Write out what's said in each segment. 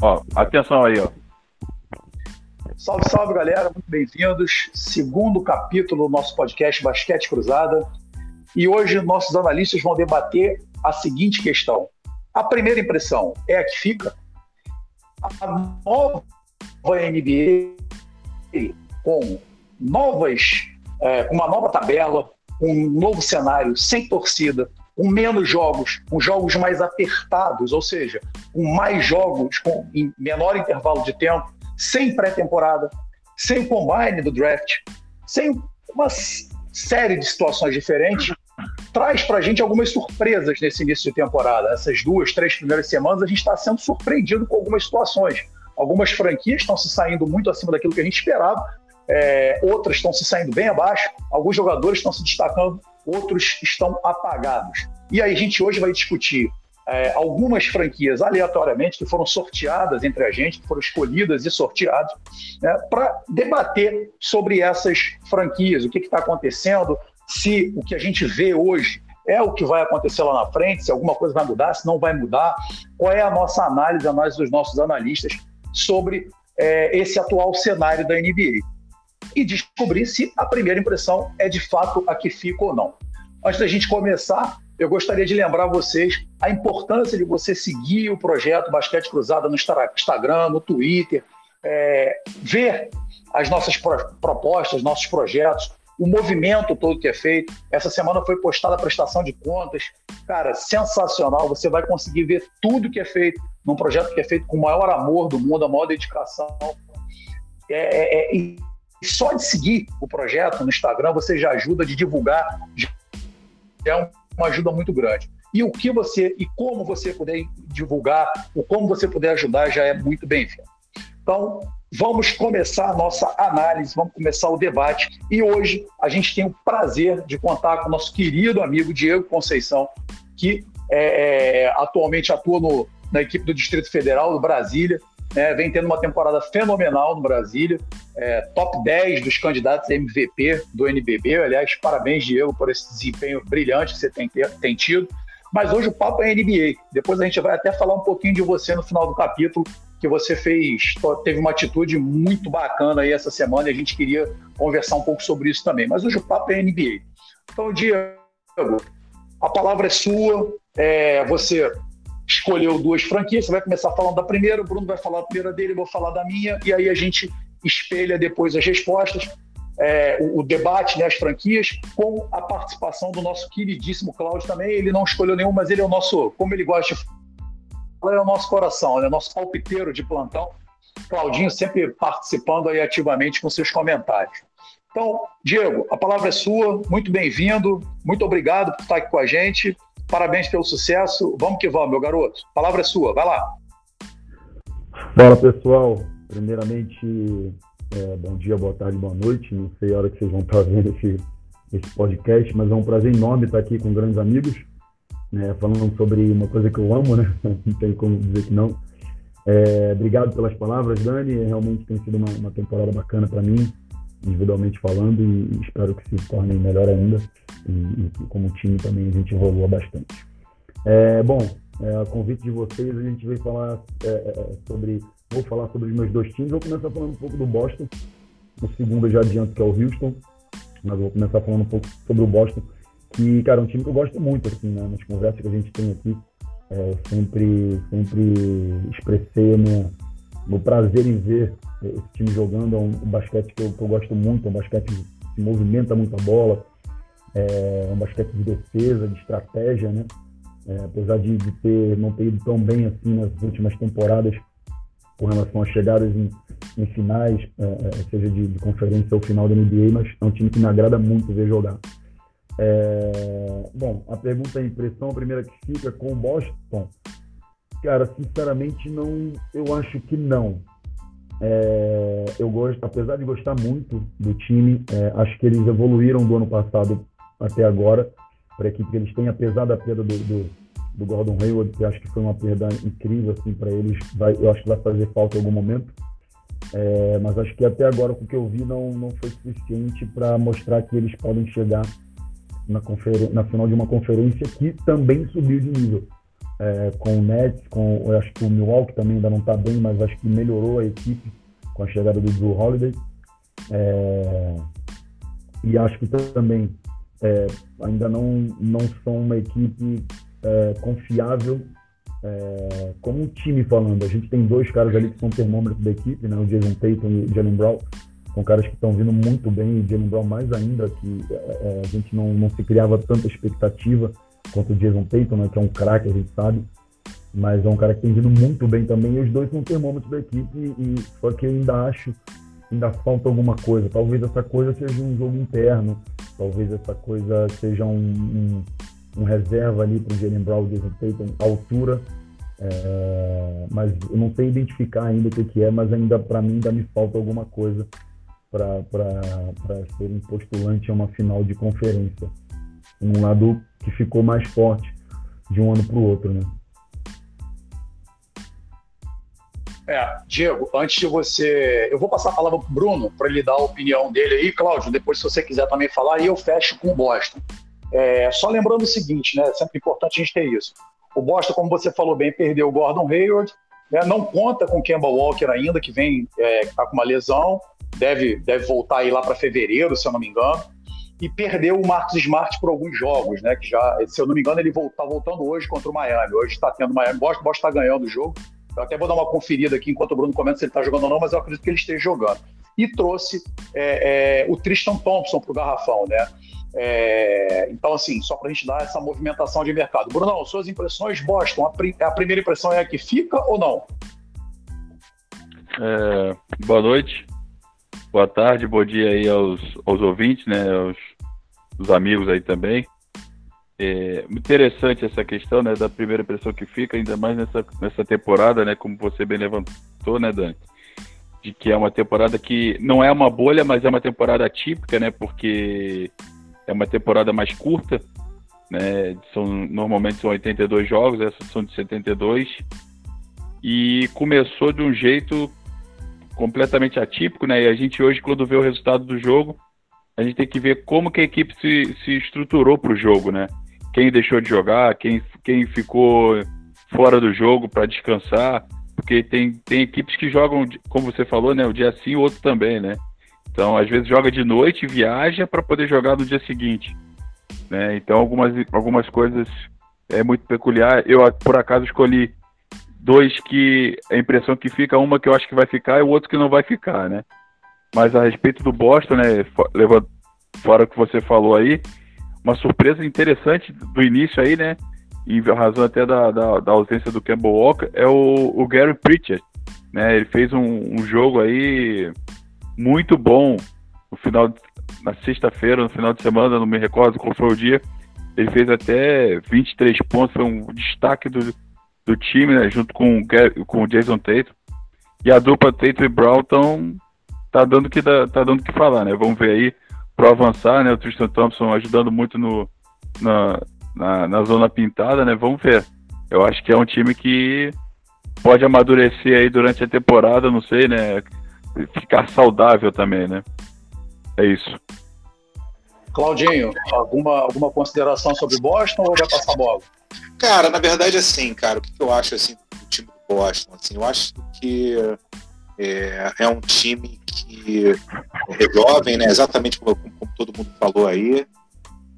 Ó, atenção aí, ó. Salve, salve, galera. Muito bem-vindos. Segundo capítulo do nosso podcast Basquete Cruzada. E hoje nossos analistas vão debater a seguinte questão. A primeira impressão é a que fica? A nova NBA com novas, é, uma nova tabela, um novo cenário, sem torcida, com menos jogos, com jogos mais apertados, ou seja, com mais jogos com em menor intervalo de tempo, sem pré-temporada, sem o combine do draft, sem uma série de situações diferentes, traz para a gente algumas surpresas nesse início de temporada. Essas duas, três primeiras semanas, a gente está sendo surpreendido com algumas situações. Algumas franquias estão se saindo muito acima daquilo que a gente esperava, é, outras estão se saindo bem abaixo, alguns jogadores estão se destacando, outros estão apagados. E aí a gente hoje vai discutir é, algumas franquias aleatoriamente que foram sorteadas entre a gente, que foram escolhidas e sorteadas, né, para debater sobre essas franquias, o que está acontecendo, se o que a gente vê hoje é o que vai acontecer lá na frente, se alguma coisa vai mudar, se não vai mudar, qual é a nossa análise, a análise dos nossos analistas sobre é, esse atual cenário da NBA. E descobrir se a primeira impressão é de fato a que fica ou não. Antes da gente começar, eu gostaria de lembrar vocês a importância de você seguir o projeto Basquete Cruzada no Instagram, no Twitter, é, ver as nossas propostas, nossos projetos, o movimento todo que é feito. Essa semana foi postada a prestação de contas. Cara, sensacional. Você vai conseguir ver tudo que é feito num projeto que é feito com o maior amor do mundo, a maior dedicação. É, é, é só de seguir o projeto no Instagram, você já ajuda de divulgar. É uma ajuda muito grande. E o que você e como você puder divulgar, ou como você puder ajudar, já é muito bem-vindo. Então, vamos começar a nossa análise, vamos começar o debate. E hoje a gente tem o prazer de contar com o nosso querido amigo Diego Conceição, que é, é, atualmente atua no, na equipe do Distrito Federal, do Brasília, né, vem tendo uma temporada fenomenal no Brasília, é, top 10 dos candidatos MVP do NBB. Aliás, parabéns, Diego, por esse desempenho brilhante que você tem, tem tido. Mas hoje o papo é NBA. Depois a gente vai até falar um pouquinho de você no final do capítulo, que você fez, teve uma atitude muito bacana aí essa semana e a gente queria conversar um pouco sobre isso também. Mas hoje o papo é NBA. Então, Diego, a palavra é sua. É, você escolheu duas franquias, você vai começar falando da primeira, o Bruno vai falar a primeira dele, eu vou falar da minha, e aí a gente espelha depois as respostas, é, o, o, debate, né, as franquias, com a participação do nosso queridíssimo Cláudio também. Ele não escolheu nenhum, mas ele é o nosso, como ele gosta de falar, é o nosso coração, é o nosso palpiteiro de plantão. Claudinho sempre participando aí ativamente com seus comentários. Então, Diego, a palavra é sua, muito bem-vindo, muito obrigado por estar aqui com a gente. Parabéns pelo sucesso. Vamos que vamos, meu garoto. Palavra é sua, vai lá. Fala, pessoal. Primeiramente, é, bom dia, boa tarde, boa noite. Não sei a hora que vocês vão estar vendo esse, esse podcast, mas é um prazer enorme estar aqui com grandes amigos, né, falando sobre uma coisa que eu amo, né? Não tem como dizer que não. É, obrigado pelas palavras, Dani. Realmente tem sido uma, uma temporada bacana para mim individualmente falando, e espero que se torne melhor ainda. E, e como time também a gente evolua bastante. É, bom, é, a convite de vocês, a gente veio falar é, é, sobre. Vou falar sobre os meus dois times. Vou começar falando um pouco do Boston. O segundo eu já adianto que é o Houston. Mas vou começar falando um pouco sobre o Boston. Que, cara, é um time que eu gosto muito, assim, né, nas conversas que a gente tem aqui. É, sempre, sempre expressei no, no prazer em ver esse time jogando. É um, basquete que eu, que eu, gosto muito, é um basquete que movimenta muito a bola, é um basquete de defesa, de estratégia, né? É, apesar de, de, ter, não ter ido tão bem assim nas últimas temporadas com relação às chegadas em, em finais, é, é seja de, de, conferência ou final da NBA, mas é um time que me agrada muito ver jogar. É, bom, a pergunta é impressão, a primeira que fica com o Boston, cara, sinceramente não, eu acho que não. É, eu gosto, apesar de gostar muito do time, é, acho que eles evoluíram do ano passado até agora para a equipe que eles têm, apesar da perda do, do, do Gordon Hayward, que acho que foi uma perda incrível assim para eles. Vai, eu acho que vai fazer falta em algum momento. É, mas acho que até agora o que eu vi não, não foi suficiente para mostrar que eles podem chegar na, na final de uma conferência que também subiu de nível. É, com o Nets, com, eu acho que o Milwaukee também ainda não está bem, mas acho que melhorou a equipe com a chegada do Drew Holiday. É, e acho que também é, ainda não, não são uma equipe é, confiável é, como um time falando. A gente tem dois caras ali que são termômetros da equipe, né? o Jason Tatum e o Jalen Brown. São caras que estão vindo muito bem, e Jalen Brown mais ainda, que é, a gente não, não se criava tanta expectativa quanto o Jason Tatum, né? que é um craque, a gente sabe. Mas é um cara que tem vindo muito bem também, e os dois são termômetros da equipe, e só que eu ainda acho ainda falta alguma coisa. Talvez essa coisa seja um jogo interno, talvez essa coisa seja um, um, um reserva ali para o Jalen Brown e Jason Tatum, altura. É, mas eu não sei identificar ainda o que, que é, mas ainda para mim ainda me falta alguma coisa para ser um postulante a uma final de conferência. Um lado que ficou mais forte de um ano para o outro, né? É, Diego, antes de você. Eu vou passar a palavra para o Bruno para ele dar a opinião dele aí. Cláudio, depois, se você quiser também falar, e eu fecho com o Boston. É, só lembrando o seguinte, né? É sempre importante a gente ter isso. O Boston, como você falou bem, perdeu o Gordon Hayward, né, não conta com o Kemba Walker ainda, que vem, é, tá com uma lesão, deve, deve voltar aí lá para fevereiro, se eu não me engano. E perdeu o Marcos Smart por alguns jogos, né? Que já, se eu não me engano, ele está voltando hoje contra o Miami. Hoje está tendo Miami. O Boston está ganhando o jogo eu até vou dar uma conferida aqui enquanto o Bruno comenta se ele está jogando ou não, mas eu acredito que ele esteja jogando. E trouxe é, é, o Tristan Thompson para o garrafão, né? É, então, assim, só para a gente dar essa movimentação de mercado. Brunão, suas impressões, Boston, a, a primeira impressão é a que fica ou não? É, boa noite, boa tarde, bom dia aí aos, aos ouvintes, né, aos, amigos aí também. É interessante essa questão, né, da primeira impressão que fica, ainda mais nessa, nessa temporada, né, como você bem levantou, né, Dani, de que é uma temporada que não é uma bolha, mas é uma temporada atípica, né, porque é uma temporada mais curta, né, são, normalmente são 82 jogos, essas são de 72, e começou de um jeito completamente atípico, né, e a gente hoje, quando vê o resultado do jogo, a gente tem que ver como que a equipe se, se estruturou para o jogo, né? quem deixou de jogar, quem, quem ficou fora do jogo para descansar, porque tem, tem equipes que jogam, como você falou, né, o dia sim, o outro também, né? Então, às vezes joga de noite, viaja para poder jogar no dia seguinte, né? Então, algumas, algumas coisas é muito peculiar. Eu, por acaso, escolhi dois que a impressão que fica, uma que eu acho que vai ficar e o outro que não vai ficar, né? Mas a respeito do Boston, né, levando fora o que você falou aí, uma surpresa interessante do início aí, né? Em razão até da, da, da ausência do Campbell Walker, é o, o Gary Pritchard. Né? Ele fez um, um jogo aí muito bom no final, na sexta-feira, no final de semana, não me recordo qual foi o dia. Ele fez até 23 pontos, foi um destaque do, do time, né? Junto com, com o Jason Tatum. E a dupla Tatum e Brown tão, tá dando que tá dando que falar, né? Vamos ver aí para avançar, né? O Tristan Thompson ajudando muito no, na, na, na, zona pintada, né? Vamos ver. Eu acho que é um time que pode amadurecer aí durante a temporada, não sei, né? Ficar saudável também, né? É isso. Claudinho, alguma, alguma consideração sobre Boston ou vai passar a bola? Cara, na verdade, assim, cara, o que eu acho assim do time do Boston? Assim, eu acho que é, é um time que é jovem, né? Exatamente como, como, todo mundo falou aí.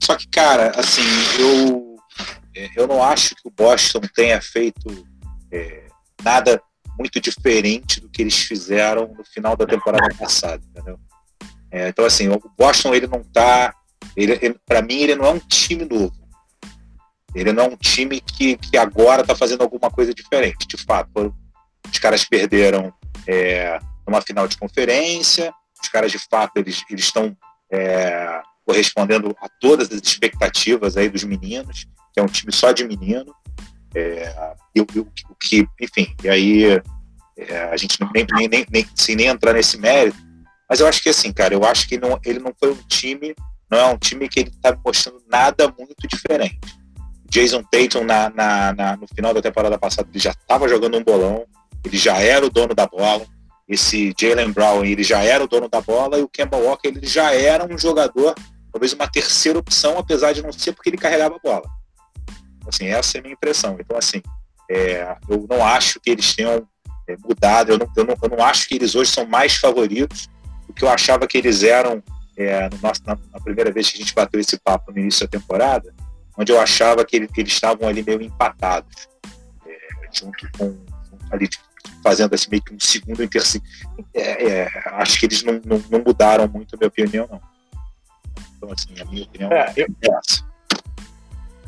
Só que, cara, assim, eu, é, eu não acho que o Boston tenha feito é, nada muito diferente do que eles fizeram no final da temporada passada, entendeu? É, então, assim, o Boston, ele não tá. Ele, ele para mim, ele não é um time novo. Ele não é um time que, que agora está fazendo alguma coisa diferente. De fato, os caras perderam é, numa final de conferência. Os caras, de fato, eles estão é, correspondendo a todas as expectativas aí dos meninos, que é um time só de menino. É, e, o que, enfim, e aí é, a gente nem, nem, nem, nem, sem nem entrar nesse mérito, mas eu acho que assim, cara, eu acho que não, ele não foi um time, não é um time que ele está mostrando nada muito diferente. Jason Tatum, na, na, na, no final da temporada passada, ele já estava jogando um bolão, ele já era o dono da bola. Esse Jalen Brown, ele já era o dono da bola e o Kemba Walker, ele já era um jogador, talvez uma terceira opção, apesar de não ser porque ele carregava a bola. Assim, essa é a minha impressão. Então, assim, É, eu não acho que eles tenham é, mudado, eu não, eu, não, eu não acho que eles hoje são mais favoritos do que eu achava que eles eram é, no nosso, na, na, primeira vez que a gente bateu esse papo no início da temporada, onde eu achava que, ele, que eles estavam ali meio empatados, é, junto com, ali fazendo assim, meio que um segundo e terceiro. É, é, acho que eles não, não, não, mudaram muito a minha opinião, não. Então, assim, a minha opinião é, eu, é essa.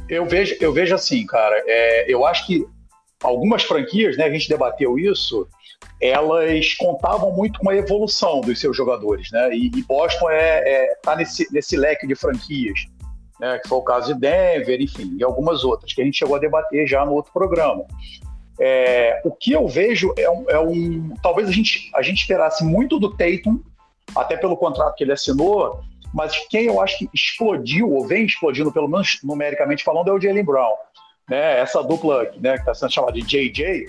Eu vejo, eu vejo assim, cara, é, eu acho que algumas franquias, né, a gente debateu isso, elas contavam muito com a evolução dos seus jogadores, né? E, e Boston é, é tá nesse, nesse leque de franquias, né? Que foi o caso de Denver, enfim, e algumas outras que a gente chegou a debater já no outro programa. É, o que eu vejo é um, é um, talvez a gente a gente esperasse muito do Tatum, até pelo contrato que ele assinou, mas quem eu acho que explodiu ou vem explodindo, pelo menos numericamente falando, é o Jalen Brown. Né? Essa dupla né, que está sendo chamada de JJ,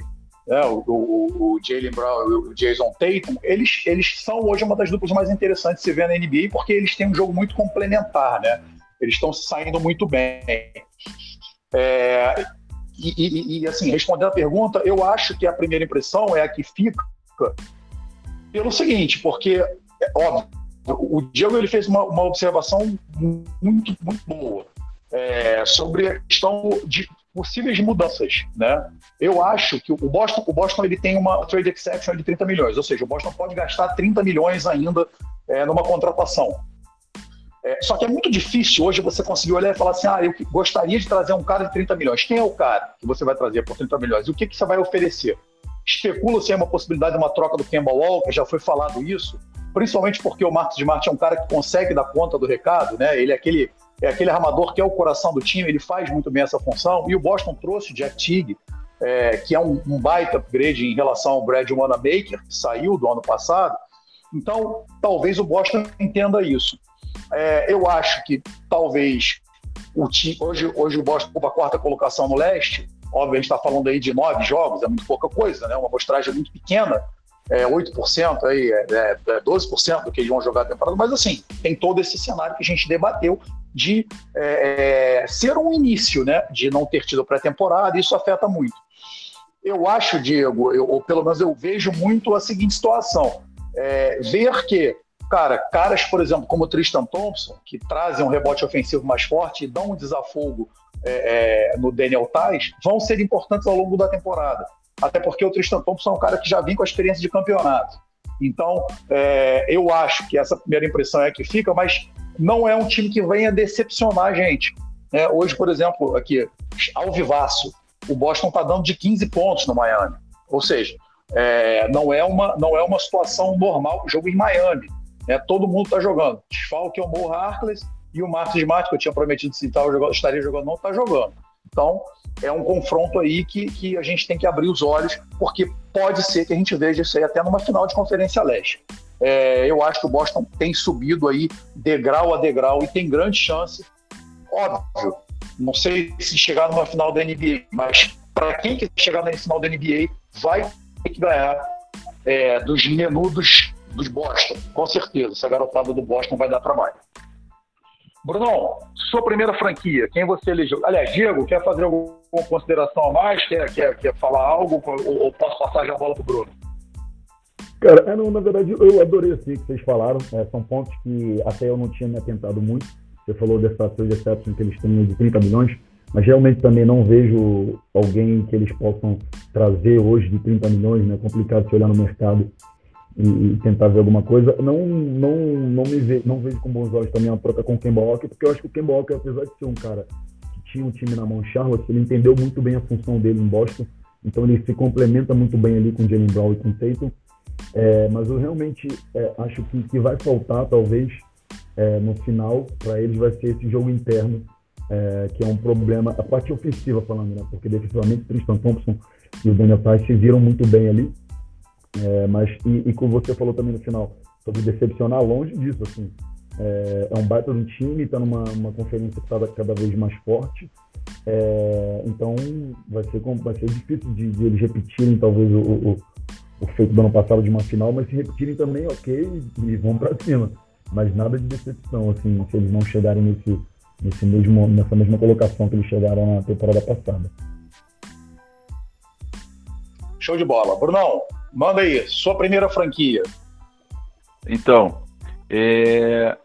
né, o, o, o Jalen Brown e o Jason Tatum, eles, eles são hoje uma das duplas mais interessantes de se ver na NBA, porque eles têm um jogo muito complementar, né? Eles estão saindo muito bem. É, e, e, e, assim, respondendo a pergunta, eu acho que a primeira impressão é a que fica pelo seguinte, porque, é óbvio, o Diego ele fez uma, uma observação muito, muito boa é, sobre a questão de possíveis mudanças, né? Eu acho que o Boston, o Boston ele tem uma trade exception de 30 milhões, ou seja, o Boston pode gastar 30 milhões ainda é, numa contratação. É, só que é muito difícil hoje você conseguir olhar e falar assim, ah, eu gostaria de trazer um cara de 30 milhões. Quem é o cara que você vai trazer por 30 milhões? E o que, que você vai oferecer? Especula se é uma possibilidade de uma troca do Kemba Walker, já foi falado isso, principalmente porque o Marcos Smart é um cara que consegue dar conta do recado, né? Ele é aquele é aquele armador que é o coração do time, ele faz muito bem essa função. E o Boston trouxe o Jack é, que é um, um, baita upgrade em relação ao Brad Wanamaker, que saiu do ano passado. Então, talvez o Boston entenda isso. É, eu acho que talvez o time, hoje, hoje o Boston ocupa a quarta colocação no leste. Óbvio, a gente está falando aí de nove jogos, é muito pouca coisa, né? Uma amostragem muito pequena é, 8%, aí, é, é 12% do que eles vão jogar a temporada, mas assim, tem todo esse cenário que a gente debateu de é, é, ser um início, né, de não ter tido pré-temporada, isso afeta muito. Eu acho, Diego, eu, ou pelo menos eu vejo muito a seguinte situação, é, ver que, cara, caras, por exemplo, como Tristan Thompson, que trazem um rebote ofensivo mais forte e dão um desafogo é, é, no Daniel Tais, vão ser importantes ao longo da temporada até porque o Tristan Thompson é um cara que já vem com a experiência de campeonato. Então, é, eu acho que essa primeira impressão é que fica, mas não é um time que venha decepcionar a gente. É, hoje, por exemplo, aqui, ao vivaço, o Boston está dando de 15 pontos no Miami. Ou seja, é, não, é uma, não é uma situação normal, jogo em Miami. Né? Todo mundo está jogando. Desfalque é o Mo Harkless e o Marcos Smart, que eu tinha prometido citar, estaria jogando, não está jogando. Então, é um confronto aí que, que a gente tem que abrir os olhos, porque pode ser que a gente veja isso aí até numa final de Conferência Leste. É, eu acho que o Boston tem subido aí degrau a degrau e tem grande chance. Óbvio, não sei se chegar numa final da NBA, mas para quem que chegar na final da NBA, vai ter que ganhar é, dos menudos dos Boston, com certeza. Essa garotada do Boston vai dar trabalho. Brunão, sua primeira franquia, quem você elegeu? Aliás, Diego, quer fazer alguma consideração a mais? Quer, quer, quer falar algo? Ou, ou posso passar já a bola para o Bruno? Cara, é, não, na verdade, eu adorei assim que vocês falaram. É, são pontos que até eu não tinha me atentado muito. Você falou dessa trade exception que eles têm de 30 milhões, mas realmente também não vejo alguém que eles possam trazer hoje de 30 milhões, né? É complicado se olhar no mercado e, e, tentar ver alguma coisa. Não, não, não me ve, não vejo com bons olhos também a troca com o Kemba Walker, porque eu acho que o Kemba Walker, apesar de ser um cara que tinha um time na mão Charlotte, ele entendeu muito bem a função dele em Boston, então ele se complementa muito bem ali com o Jalen Brown e com o Tatum. É, mas eu realmente é, acho que, que vai faltar, talvez, é, no final, para eles, vai ser esse jogo interno, é, que é um problema, a parte ofensiva falando, né? Porque definitivamente Tristan Thompson e o Daniel Price se viram muito bem ali. É, mas, e, e, como você falou também no final, sobre decepcionar, longe disso, assim. É, é um baita um time, está numa uma conferência que está cada vez mais forte. É, então vai ser, vai ser difícil de, de eles repetirem talvez o, o, o, feito do ano passado de uma final, mas se repetirem também, ok, e vão para cima. Mas nada de decepção, assim, se eles não chegarem nesse, nesse mesmo, nessa mesma colocação que eles chegaram na temporada passada. Show de bola. Brunão, manda aí, sua primeira franquia. Então, é...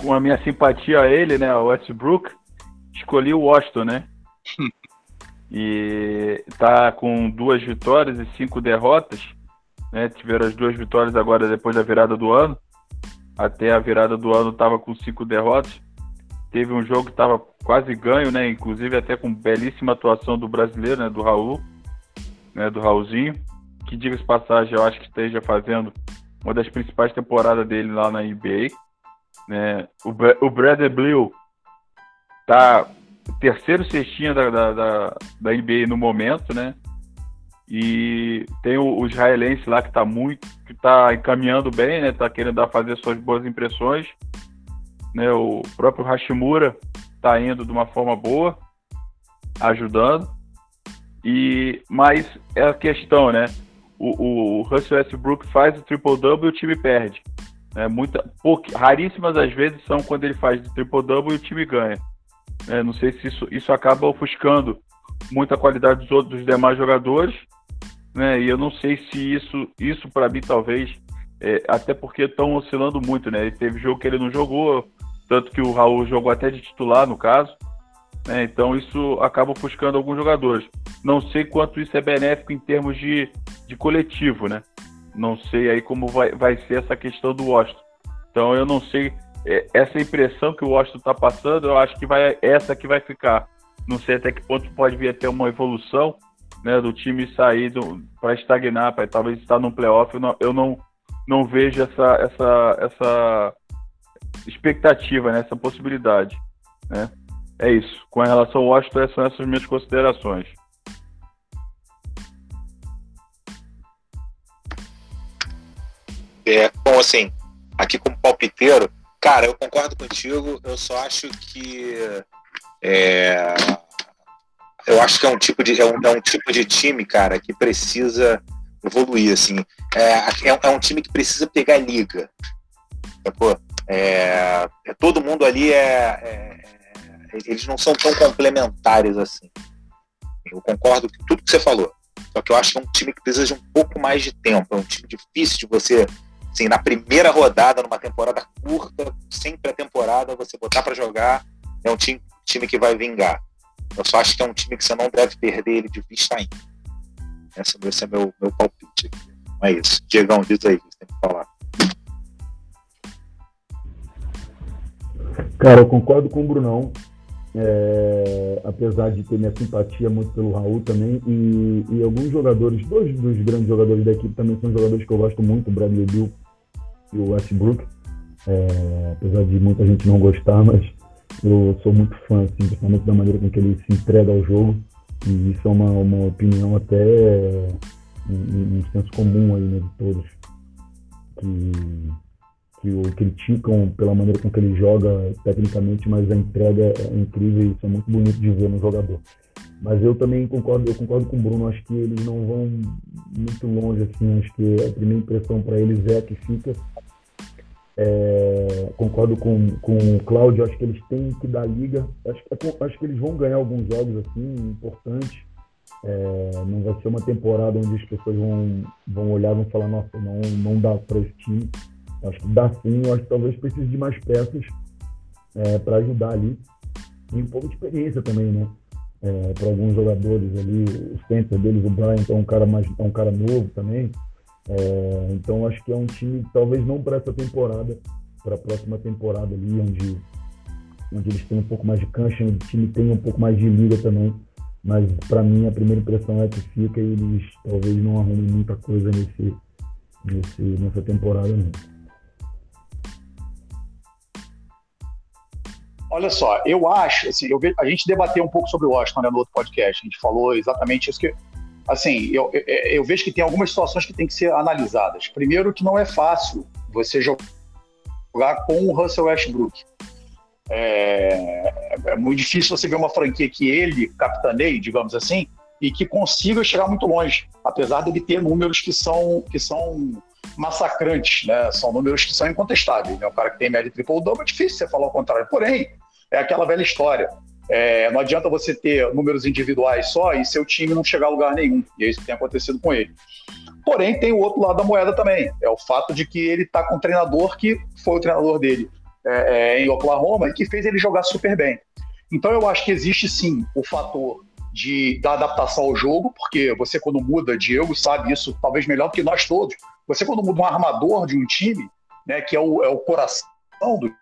com a minha simpatia a ele, né, o Westbrook, escolhi o Washington, né? e tá com duas vitórias e cinco derrotas, né? Tiveram as duas vitórias agora depois da virada do ano. Até a virada do ano estava com cinco derrotas. Teve um jogo que estava quase ganho, né? Inclusive até com belíssima atuação do brasileiro, né? Do Raul, né? Do Raulzinho, que diga-se passagem, eu acho que esteja fazendo uma das principais temporadas dele lá na NBA. Né? O, o Bradley Blue tá terceiro cestinha da, da, da, da NBA no momento, né? E tem o, o israelense lá que está muito, que tá encaminhando bem, né? Tá querendo dar, fazer suas boas impressões. Né? O próprio Hashimura está indo de uma forma boa, ajudando. E mas é a questão, né? O, o Russell Westbrook faz o triple double e o time perde. É muita, pouca, raríssimas as vezes são quando ele faz o triple double e o time ganha. É, não sei se isso, isso acaba ofuscando muita qualidade dos outros dos demais jogadores, né? E eu não sei se isso, isso para mim talvez, é, até porque estão oscilando muito, né? Ele teve jogo que ele não jogou, tanto que o Raul jogou até de titular no caso. Né? Então isso acaba ofuscando alguns jogadores. Não sei quanto isso é benéfico em termos de, de coletivo, né? Não sei aí como vai, vai ser essa questão do Washington. Então eu não sei é, essa impressão que o Washington está passando, eu acho que vai essa que vai ficar. Não sei até que ponto pode vir até uma evolução né, do time sair para estagnar, para talvez estar no playoff. Eu não, eu não, não vejo essa, essa, essa expectativa, né, essa possibilidade. Né? É isso. Com relação ao Washington, são essas minhas considerações. É, bom, assim, aqui como palpiteiro, Cara, eu concordo contigo. Eu só acho que é, eu acho que é um tipo de é um, é um, tipo de time, cara, que precisa evoluir assim. É, é, é um time que precisa pegar liga. Sacou? É, é todo mundo ali é, é, eles não são tão complementares assim. Eu concordo com tudo que você falou. Só que eu acho que é um time que precisa de um pouco mais de tempo. É um time difícil de você assim, na primeira rodada, numa temporada curta, sem pré-temporada, você botar para jogar, é um time, time que vai vingar. Eu só acho que é um time que você não deve perder ele de vista ainda. Esse, esse é meu, meu palpite aqui. É isso. Diegão, diz aí, você tem que falar. Cara, eu concordo com o Brunão. É, apesar de ter minha simpatia muito pelo Raul também, e, e, alguns jogadores, dois dos grandes jogadores da equipe também são jogadores que eu gosto muito, o Bradley Bill e o Westbrook. É, apesar de muita gente não gostar, mas eu sou muito fã, assim, principalmente da maneira com que ele se entrega ao jogo. E isso é uma, uma opinião até um, um senso comum aí né, de todos. Que, que o criticam pela maneira com que ele joga tecnicamente, mas a entrega é incrível e isso é muito bonito de ver no jogador. Mas eu também concordo, eu concordo com o Bruno, acho que eles não vão muito longe, assim, acho que a primeira impressão para eles é a que fica. É, concordo com, com o Cláudio, acho que eles têm que dar liga. Acho, acho que eles vão ganhar alguns jogos assim, importantes. É, não vai ser uma temporada onde as pessoas vão, vão olhar e vão falar, nossa, não, não dá para esse time. Acho que dá sim, eu acho que talvez precise de mais peças é, para ajudar ali. E um pouco de experiência também, né? É, para alguns jogadores ali, o center deles, o Brian, é um cara mais é um cara novo também. É, então acho que é um time, talvez não para essa temporada, para a próxima temporada ali, onde, onde eles têm um pouco mais de cancha, onde o time tem um pouco mais de liga também. Mas para mim a primeira impressão é que fica e eles talvez não arrumem muita coisa nesse, nesse, nessa temporada não. Olha só, eu acho, assim, eu, a gente debateu um pouco sobre o Washington né, no outro podcast, a gente falou exatamente isso que, assim, eu, eu, eu, vejo que tem algumas situações que tem que ser analisadas. Primeiro que não é fácil você jogar com o Russell Westbrook. É, é muito difícil você ver uma franquia que ele capitaneie, digamos assim, e que consiga chegar muito longe, apesar dele ter números que são, que são massacrantes, né? São números que são incontestáveis. Né? O cara que tem média triple double é difícil você falar o contrário. Porém, é aquela velha história. É, não adianta você ter números individuais só e seu time não chegar a lugar nenhum. E é isso que tem acontecido com ele. Porém, tem o outro lado da moeda também. É o fato de que ele está com um treinador que foi o treinador dele é, é, em Oklahoma e que fez ele jogar super bem. Então eu acho que existe sim o fator de, da adaptação ao jogo, porque você quando muda, Diego sabe isso talvez melhor que nós todos. Você quando muda um armador de um time, né, que é o, é o coração do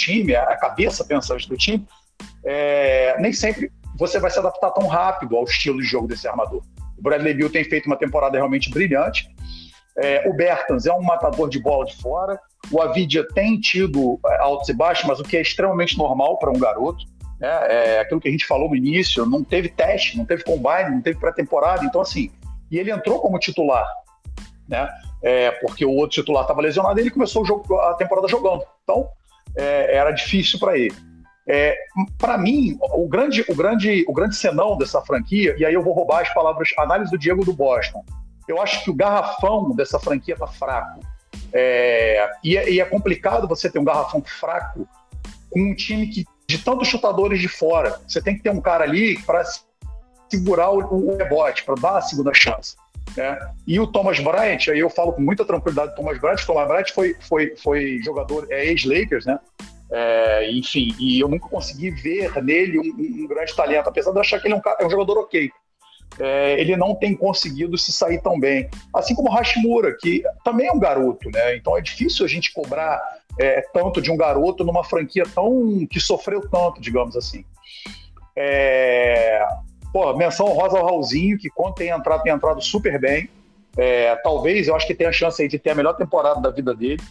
time, a cabeça pensante do time, é, nem sempre você vai se adaptar tão rápido ao estilo de jogo desse armador. O Bradley Bill tem feito uma temporada realmente brilhante. É, o Bertans é um matador de bola de fora. O Avidia tem tido é, altos e baixos, mas o que é extremamente normal para um garoto. Né? É aquilo que a gente falou no início, não teve teste, não teve combine, não teve pré-temporada. Então, assim, e ele entrou como titular, né? É, porque o outro titular estava lesionado e ele começou jogo, a temporada jogando. Então, é, era difícil para ele. É, para mim, o grande, o, grande, o grande senão dessa franquia, e aí eu vou roubar as palavras, análise do Diego do Boston. Eu acho que o garrafão dessa franquia tá fraco. É, e, é, e, é, complicado você ter um garrafão fraco com um time que, de tantos chutadores de fora. Você tem que ter um cara ali para segurar o, o rebote, para dar a segunda chance. Né? E o Thomas Bryant, aí eu falo com muita tranquilidade do Thomas Bryant, o Thomas Bryant foi, foi, foi jogador, é ex-Lakers, né? É, enfim, e eu nunca consegui ver nele um, um, grande talento, apesar de achar que ele é um, é um jogador ok. É, ele não tem conseguido se sair tão bem. Assim como o Hashimura, que também é um garoto, né? Então é difícil a gente cobrar é, tanto de um garoto numa franquia tão que sofreu tanto, digamos assim. É, pô, menção rosa ao Raulzinho, que quando tem entrado, tem entrado super bem. É, talvez, eu acho que tem a chance aí de ter a melhor temporada da vida dele.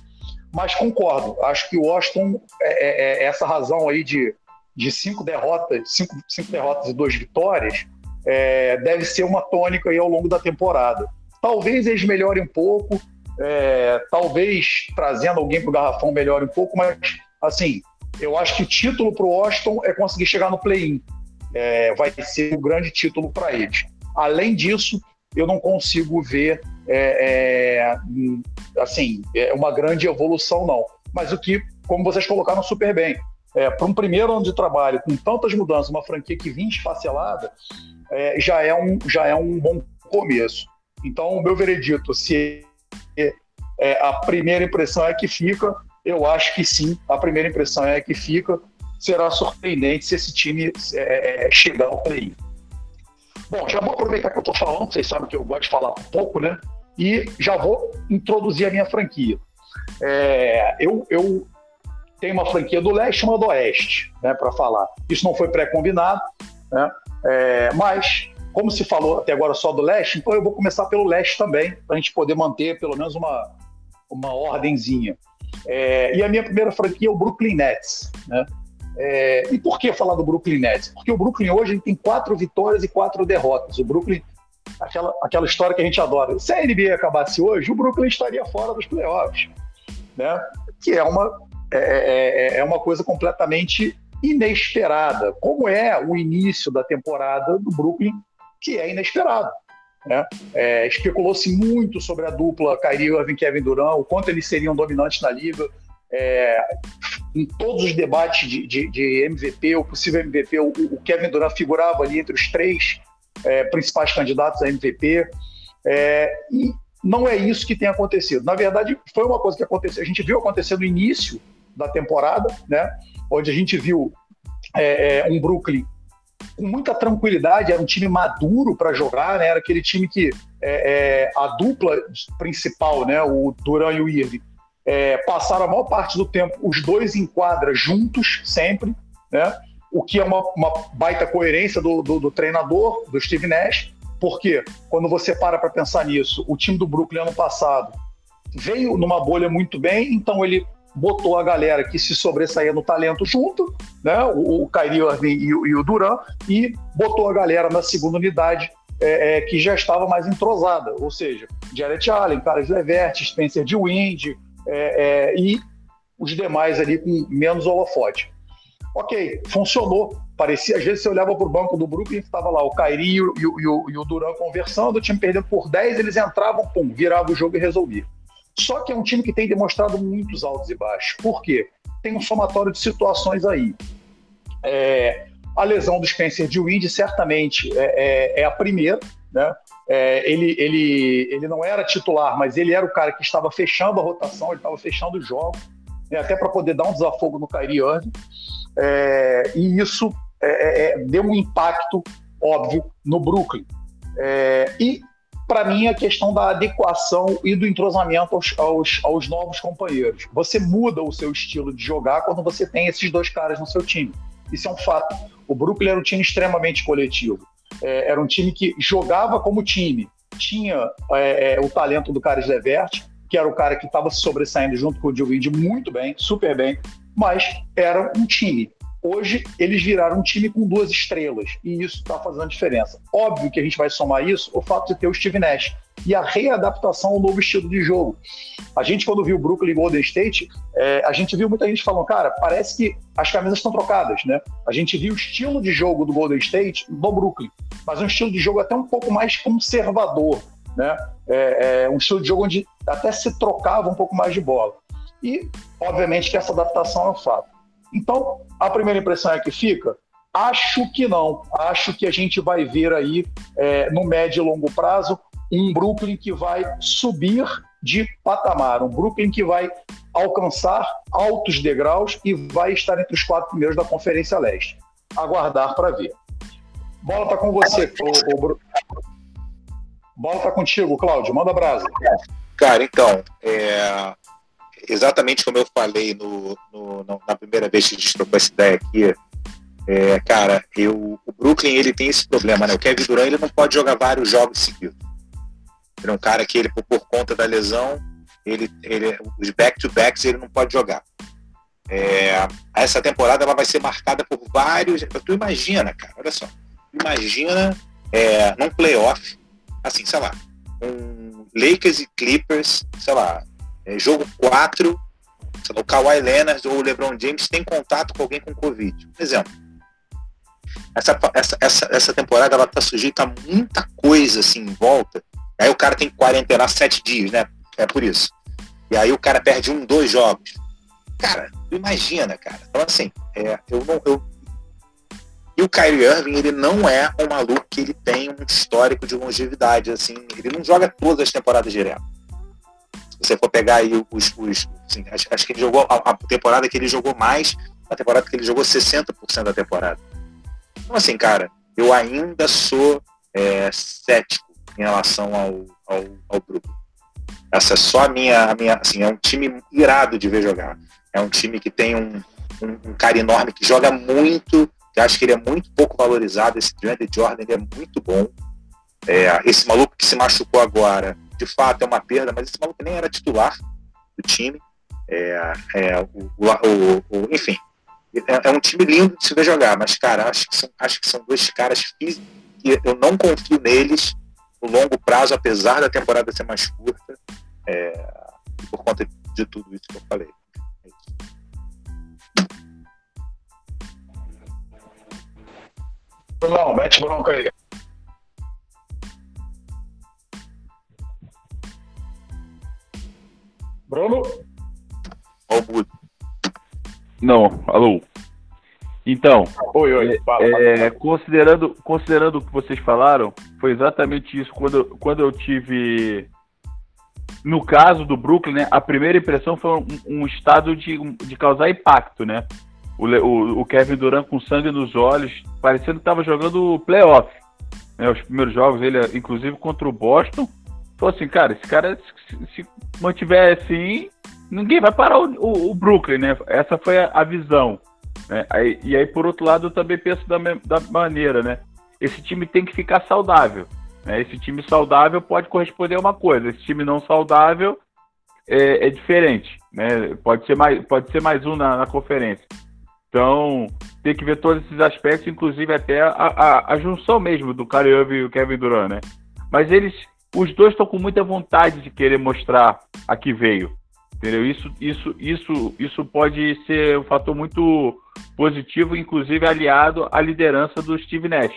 Mas concordo, acho que o Washington, é, é, é, essa razão aí de, de cinco derrotas, cinco, cinco derrotas e duas vitórias, é, deve ser uma tônica aí ao longo da temporada. Talvez eles melhorem um pouco, é, talvez trazendo alguém para o garrafão melhore um pouco, mas assim, eu acho que o título para o Washington é conseguir chegar no play-in. É, vai ser o grande título para eles. Além disso, eu não consigo ver é, é, assim, é uma grande evolução, não. Mas o que, como vocês colocaram super bem, é, para um primeiro ano de trabalho, com tantas mudanças, uma franquia que vinha esfacelada, é, já, é um, já é um bom começo. Então, o meu veredito, se a primeira impressão é que fica, eu acho que sim, a primeira impressão é que fica. Será surpreendente se esse time é, é chegar ao play. Bom, já vou aproveitar que eu estou falando, vocês sabem que eu gosto de falar pouco, né? e já vou introduzir a minha franquia. É, eu, eu tenho uma franquia do leste e uma do oeste, né, para falar. Isso não foi pré-combinado, né, é, mas como se falou até agora só do leste, então eu vou começar pelo leste também, para a gente poder manter pelo menos uma, uma ordemzinha. É, e a minha primeira franquia é o Brooklyn Nets. Né? É, e por que falar do Brooklyn Nets? Porque o Brooklyn hoje tem quatro vitórias e quatro derrotas. O Brooklyn aquela, aquela história que a gente adora. Se a NBA acabasse hoje, o Brooklyn estaria fora dos playoffs, né? Que é uma, é, é, é, é uma coisa completamente inesperada, como é o início da temporada do Brooklyn, que é inesperado. Né? É, Especulou-se muito sobre a dupla Kyrie Irving e Kevin Durant, o quanto eles seriam dominantes na liga. É, em todos os debates de, de, de, MVP, o possível MVP, o, o Kevin Durant figurava ali entre os três é, principais candidatos a MVP. É, e não é isso que tem acontecido. Na verdade, foi uma coisa que aconteceu. A gente viu acontecer no início da temporada, né? Onde a gente viu é, é um Brooklyn com muita tranquilidade, era um time maduro para jogar, né? Era aquele time que é, é, a dupla principal, né? O Duran e o Irving, é, passaram a maior parte do tempo os dois em quadra juntos, sempre, né? o que é uma, uma baita coerência do, do, do, treinador, do Steve Nash, porque quando você para para pensar nisso, o time do Brooklyn ano passado veio numa bolha muito bem, então ele botou a galera que se sobressaía no talento junto, né, o, o Kyrie Irving e, e, o Duran, e botou a galera na segunda unidade é, é, que já estava mais entrosada, ou seja, Jared Allen, Caras Levert, Spencer de é, é, e os demais ali com menos holofote. Ok, funcionou. Parecia, às vezes você olhava para o banco do Brooklyn, estava lá o Kairi e o, e, o, e o Duran conversando, o time perdendo por 10, eles entravam, pum, virava o jogo e resolvia. Só que é um time que tem demonstrado muitos altos e baixos. Por quê? Tem um somatório de situações aí. É, A lesão do Spencer de Wind certamente é, é, é a primeira, né? É, ele, ele, ele não era titular, mas ele era o cara que estava fechando a rotação, ele estava fechando o jogo, né? até para poder dar um desafogo no Kyrie. É, e isso é, é, deu um impacto óbvio no Brooklyn. e para mim, a questão da adequação e do entrosamento aos, aos, aos, novos companheiros. Você muda o seu estilo de jogar quando você tem esses dois caras no seu time. Isso é um fato. O Brooklyn era um time extremamente coletivo. É, era um time que jogava como time. Tinha é, é o talento do Caris Levert, que era o cara que estava sobressaindo junto com o Dilwind muito bem, super bem, mas era um time. Hoje eles viraram um time com duas estrelas e isso está fazendo diferença. Óbvio que a gente vai somar isso o fato de ter o Steve Nash e a readaptação ao novo estilo de jogo. A gente, quando viu o Brooklyn Golden State, é, a gente viu muita gente falando, cara, parece que as camisas estão trocadas, né? A gente viu o estilo de jogo do Golden State no Brooklyn, mas um estilo de jogo até um pouco mais conservador, né? É, é um estilo de jogo onde até se trocava um pouco mais de bola. E, obviamente, que essa adaptação é um fato. Então, a primeira impressão é que fica? Acho que não. Acho que a gente vai ver aí, é, no médio e longo prazo, um Brooklyn que vai subir de patamar, um Brooklyn que vai alcançar altos degraus e vai estar entre os quatro primeiros da Conferência Leste. Aguardar para ver. Bola está com você, o, o... Bola está contigo, Cláudio. Manda brasa. Cara, então, é, exatamente como eu falei no, no, na primeira vez que a gente trocou essa ideia aqui, é, cara, eu, o Brooklyn ele tem esse problema, né? O Kevin Durant ele não pode jogar vários jogos seguidos. Ele é um cara que ele por, por conta da lesão, ele, ele os back-to-backs ele não pode jogar. É, essa temporada ela vai ser marcada por vários. Tu imagina, cara, olha só. Imagina é, num playoff, assim, sei lá, um Lakers e Clippers, sei lá, é, jogo 4, o Kawhi Leonard ou o LeBron James tem contato com alguém com Covid. Por exemplo, essa, essa, essa, essa temporada ela tá sujeita a muita coisa assim em volta. Aí o cara tem que quarentenar sete dias, né? É por isso. E aí o cara perde um, dois jogos. Cara, imagina, cara. Então assim, é, eu não. Eu... E o Kyrie Irving, ele não é um maluco que ele tem um histórico de longevidade, assim, ele não joga todas as temporadas direto você for pegar aí os. os assim, acho, acho, que ele jogou a, a, temporada que ele jogou mais, a temporada que ele jogou 60% da temporada. Então, assim, cara, eu ainda sou é, cético em relação ao, ao, ao grupo. Essa é só a minha, a minha. Assim, é um time irado de ver jogar. É um time que tem um, um, um cara enorme, que joga muito, que acho que ele é muito pouco valorizado. Esse Grande Jordan ele é muito bom. É, esse maluco que se machucou agora de fato é uma perda, mas esse maluco nem era titular do time. É, é, o, o, o, enfim, é, é, um time lindo de se ver jogar, mas, cara, acho que são, acho que são dois caras que eu não confio neles no longo prazo, apesar da temporada ser mais curta, é, por conta de tudo isso que eu falei. Não, mete bronca aí. Bruno? Não, alô. Então, oi, oi, fala, é, fala. considerando, considerando o que vocês falaram, foi exatamente isso. Quando, quando eu tive. No caso do Brooklyn, né, a primeira impressão foi um, um estado de, de causar impacto, né? O, o, o, Kevin Durant com sangue nos olhos, parecendo que estava jogando playoff. Né, os primeiros jogos, ele, inclusive contra o Boston, Falou assim, cara, esse cara, se, mantiver assim, ninguém vai parar o, o, o Brooklyn, né? Essa foi a, a visão. Né? Aí, e aí, por outro lado, eu também penso da, da maneira, né? Esse time tem que ficar saudável. Né? Esse time saudável pode corresponder a uma coisa. Esse time não saudável é, é diferente. Né? Pode, ser mais, pode ser mais um na, na, conferência. Então, tem que ver todos esses aspectos, inclusive até a, a, a junção mesmo do Kyrie e o Kevin Durant, né? Mas eles os dois estão com muita vontade de querer mostrar a que veio. Entendeu? Isso, isso, isso, isso pode ser um fator muito positivo, inclusive aliado à liderança do Steve Nash.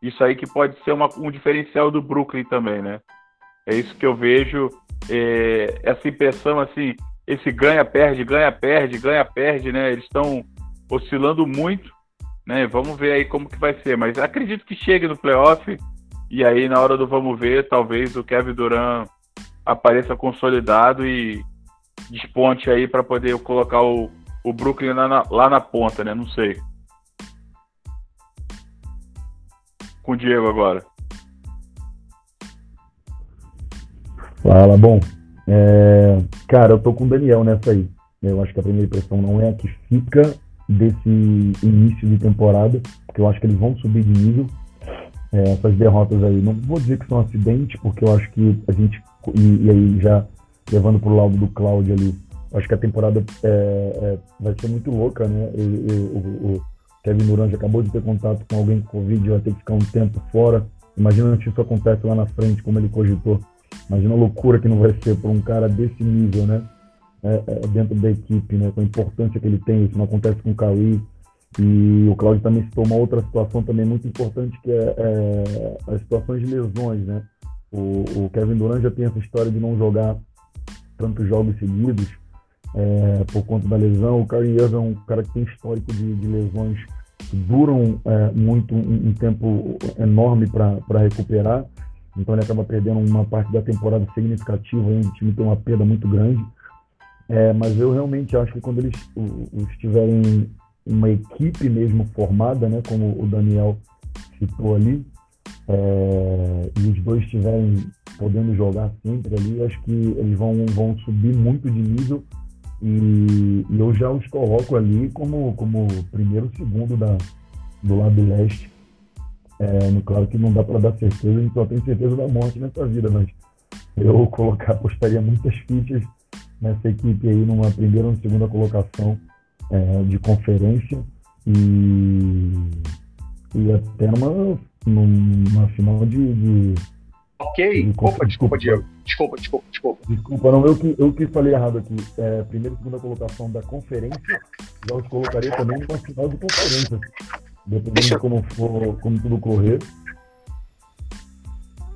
Isso aí que pode ser uma, um diferencial do Brooklyn também, né? É isso que eu vejo, é, essa impressão assim, esse ganha, perde, ganha, perde, ganha, perde, né? Eles estão oscilando muito Né? Vamos ver aí como que vai ser. Mas acredito que chegue no playoff. E aí, na hora do vamos ver, talvez o Kevin Durant apareça consolidado e desponte aí para poder colocar o, o Brooklyn lá na, lá na ponta, né? Não sei. Com o Diego agora. Fala, bom. É, cara, eu tô com o Daniel nessa aí. Eu acho que a primeira impressão não é a que fica desse início de temporada, porque eu acho que eles vão subir de nível. É, essas derrotas aí, não vou dizer que são acidentes, porque eu acho que a gente, e, e aí já levando pro lado do Cláudio ali, acho que a temporada é, é, vai ser muito louca, né? E, e, o, o, Kevin Durant acabou de ter contato com alguém com Covid, vai ter que ficar um tempo fora. Imagina se isso acontece lá na frente, como ele cogitou. Imagina a loucura que não vai ser para um cara desse nível, né? É, é, dentro da equipe, né? Com a importância que ele tem. Isso não acontece com o Cauê. E o Claudio também citou uma outra situação também muito importante, que é, é as situações de lesões, né? O, o, Kevin Durant já tem essa história de não jogar tantos jogos seguidos é, por conta da lesão. O Kyrie Irving é um cara que tem histórico de, de lesões que duram é, muito, um, um, tempo enorme para recuperar. Então ele acaba perdendo uma parte da temporada significativa, onde o time tem uma perda muito grande. É, mas eu realmente acho que quando eles estiverem uma equipe mesmo formada, né, como o Daniel citou ali, é, e os dois estiverem podendo jogar sempre ali, acho que eles vão, vão subir muito de nível e, e eu já os coloco ali como, como primeiro, segundo da, do lado leste. É, claro que não dá para dar certeza, a gente só tem certeza da morte nessa vida, mas eu colocar, apostaria muitas fichas nessa equipe aí numa primeira ou segunda colocação é, de conferência e, e até numa, numa final de, de Ok, desculpa, desculpa, Diego. Desculpa, desculpa, desculpa. Desculpa, não, eu que, eu que falei errado aqui. É, primeira e segunda colocação da conferência, já os colocaria também numa final de conferência. Dependendo de como for, como tudo correr.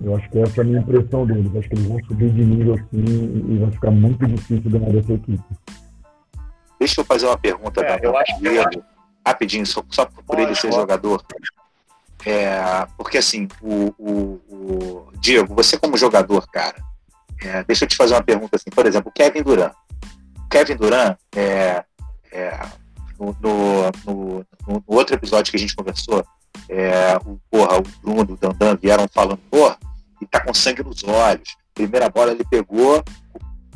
Eu acho que essa é a minha impressão deles. Acho que eles vão subir de nível assim e vai ficar muito difícil ganhar dessa equipe. Deixa eu fazer uma pergunta é, eu acho que... rapidinho, só, só por ele ser jogador. É, porque assim, o, o, o, Diego, você como jogador, cara, é, deixa eu te fazer uma pergunta assim, por exemplo, o Kevin Durant. Kevin Durant, é, é no, no, no, no, outro episódio que a gente conversou, é, o, porra, o Bruno, o Dandan vieram falando, porra, e tá com sangue nos olhos. Primeira bola ele pegou,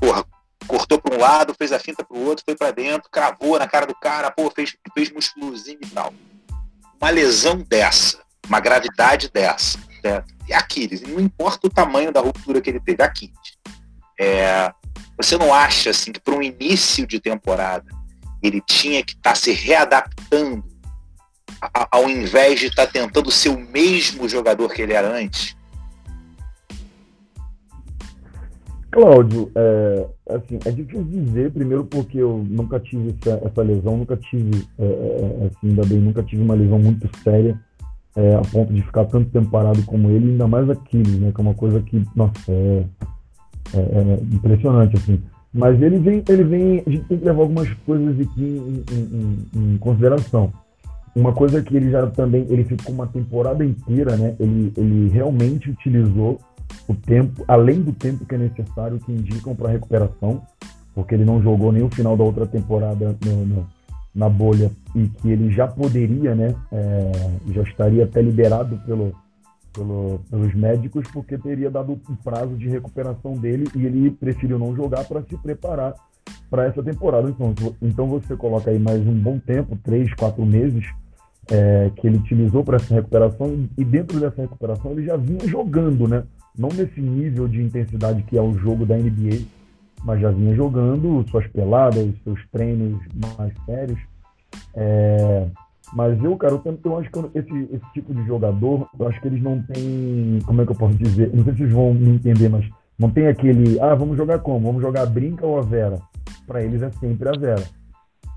porra, cortou para um lado, fez a finta para o outro, foi para dentro, cravou na cara do cara, pô, fez, fez musculozinho e tal. Uma lesão dessa, uma gravidade dessa. Né? E Aquiles, não importa o tamanho da ruptura que ele teve, Aquiles. É, você não acha assim que para um início de temporada ele tinha que estar tá se readaptando ao invés de estar tá tentando ser o mesmo jogador que ele era antes? Cláudio, é, assim, é difícil dizer, primeiro porque eu nunca tive essa, essa lesão, nunca tive, é, é assim, ainda bem, nunca tive uma lesão muito séria é, a ponto de ficar tanto tempo parado como ele, ainda mais aquilo, né? Que é uma coisa que, nossa, é, é, é impressionante, assim. Mas ele vem, ele vem, a gente tem que levar algumas coisas aqui em, em, em, consideração. Uma coisa que ele já também, ele ficou uma temporada inteira, né? Ele, ele realmente utilizou o tempo, além do tempo que é necessário, que indicam para recuperação, porque ele não jogou nem o final da outra temporada no, no na bolha e que ele já poderia, né, é, já estaria até liberado pelo, pelo, pelos médicos, porque teria dado um prazo de recuperação dele e ele preferiu não jogar para se preparar para essa temporada. Então, então você coloca aí mais um bom tempo, três, quatro meses, é, que ele utilizou para essa recuperação e dentro dessa recuperação ele já vinha jogando, né? Não nesse nível de intensidade que é o jogo da NBA, mas já vinha jogando suas peladas, seus treinos mais sérios. É, mas eu, cara, eu, eu acho que esse, esse tipo de jogador, eu acho que eles não têm, como é que eu posso dizer, não sei se vocês vão me entender, mas não tem aquele, ah, vamos jogar como? Vamos jogar brinca ou a Vera? Para eles é sempre a Vera,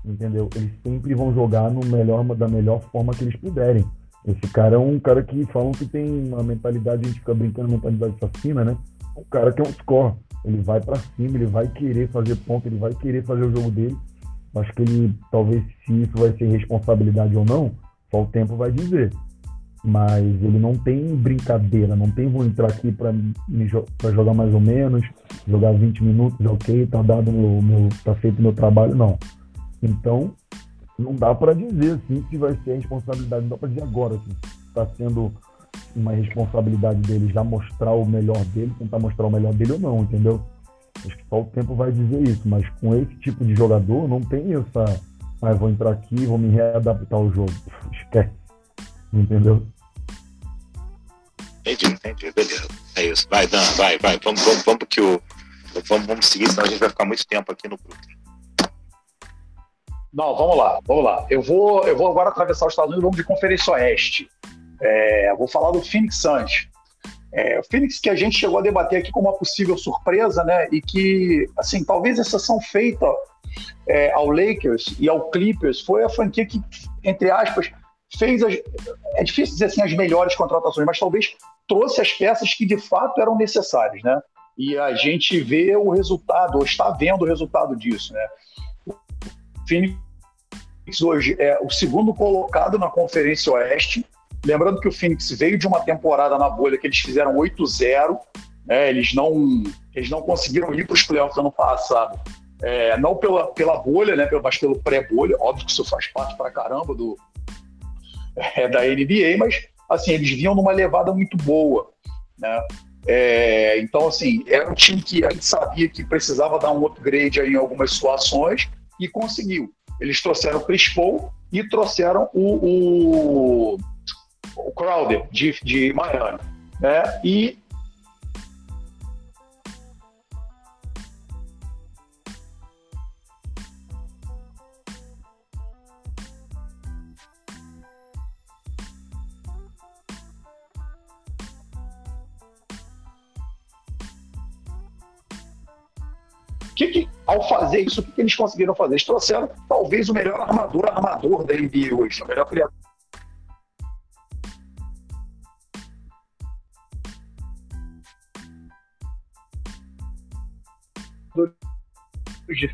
entendeu? Eles sempre vão jogar no melhor, da melhor forma que eles puderem. Esse cara é um cara que falam que tem uma mentalidade, a gente fica brincando, mentalidade assassina, né? Um cara que é um score. Ele vai para cima, ele vai querer fazer ponto, ele vai querer fazer o jogo dele. Acho que ele, talvez, se isso vai ser responsabilidade ou não, Só o tempo vai dizer. Mas ele não tem brincadeira, não tem vou entrar aqui para jogar mais ou menos, jogar 20 minutos, ok, tá dado meu, meu tá feito meu trabalho, não. Então, não dá para dizer assim que vai ser a responsabilidade, não dá para dizer agora que está sendo uma responsabilidade dele já mostrar o melhor dele, tentar mostrar o melhor dele ou não, entendeu? Acho que só o tempo vai dizer isso, mas com esse tipo de jogador não tem essa, ah, vou entrar aqui, vou me readaptar ao jogo. Esquece. Entendeu? Entendi, entendi, beleza. É isso. Vai, Dan, vai, vai. Vamos, vamos, vamos que o. Vamos, vamos seguir, senão a gente vai ficar muito tempo aqui no. Não, vamos lá, vamos lá. Eu vou, eu vou agora atravessar os Estados Unidos, vamos de Conferência Oeste. É, vou falar do Phoenix Suns. É, o Phoenix que a gente chegou a debater aqui como uma possível surpresa, né? E que, assim, talvez exceção feita é, ao Lakers e ao Clippers foi a franquia que, entre aspas, fez as, é difícil dizer assim as melhores contratações, mas talvez trouxe as peças que de fato eram necessárias, né? E a gente vê o resultado, ou está vendo o resultado disso, né? O Phoenix hoje é o segundo colocado na Conferência Oeste, Lembrando que o Phoenix veio de uma temporada na bolha que eles fizeram 8-0, né? eles, não, eles não conseguiram ir para os playoffs ano passado. É, não pela, pela bolha, né, mas pelo pré-bolha, óbvio que isso faz parte para caramba do, é, da NBA, mas assim, eles vinham numa levada muito boa. Né? É, então, assim, era um time que a gente sabia que precisava dar um upgrade em algumas situações e conseguiu. Eles trouxeram o Chris Paul e trouxeram o, o o Crowder de, de Miami. Né? E que, que, ao fazer isso, o que, eles conseguiram fazer? Eles trouxeram talvez o melhor armador armador da NBA hoje, o melhor criador de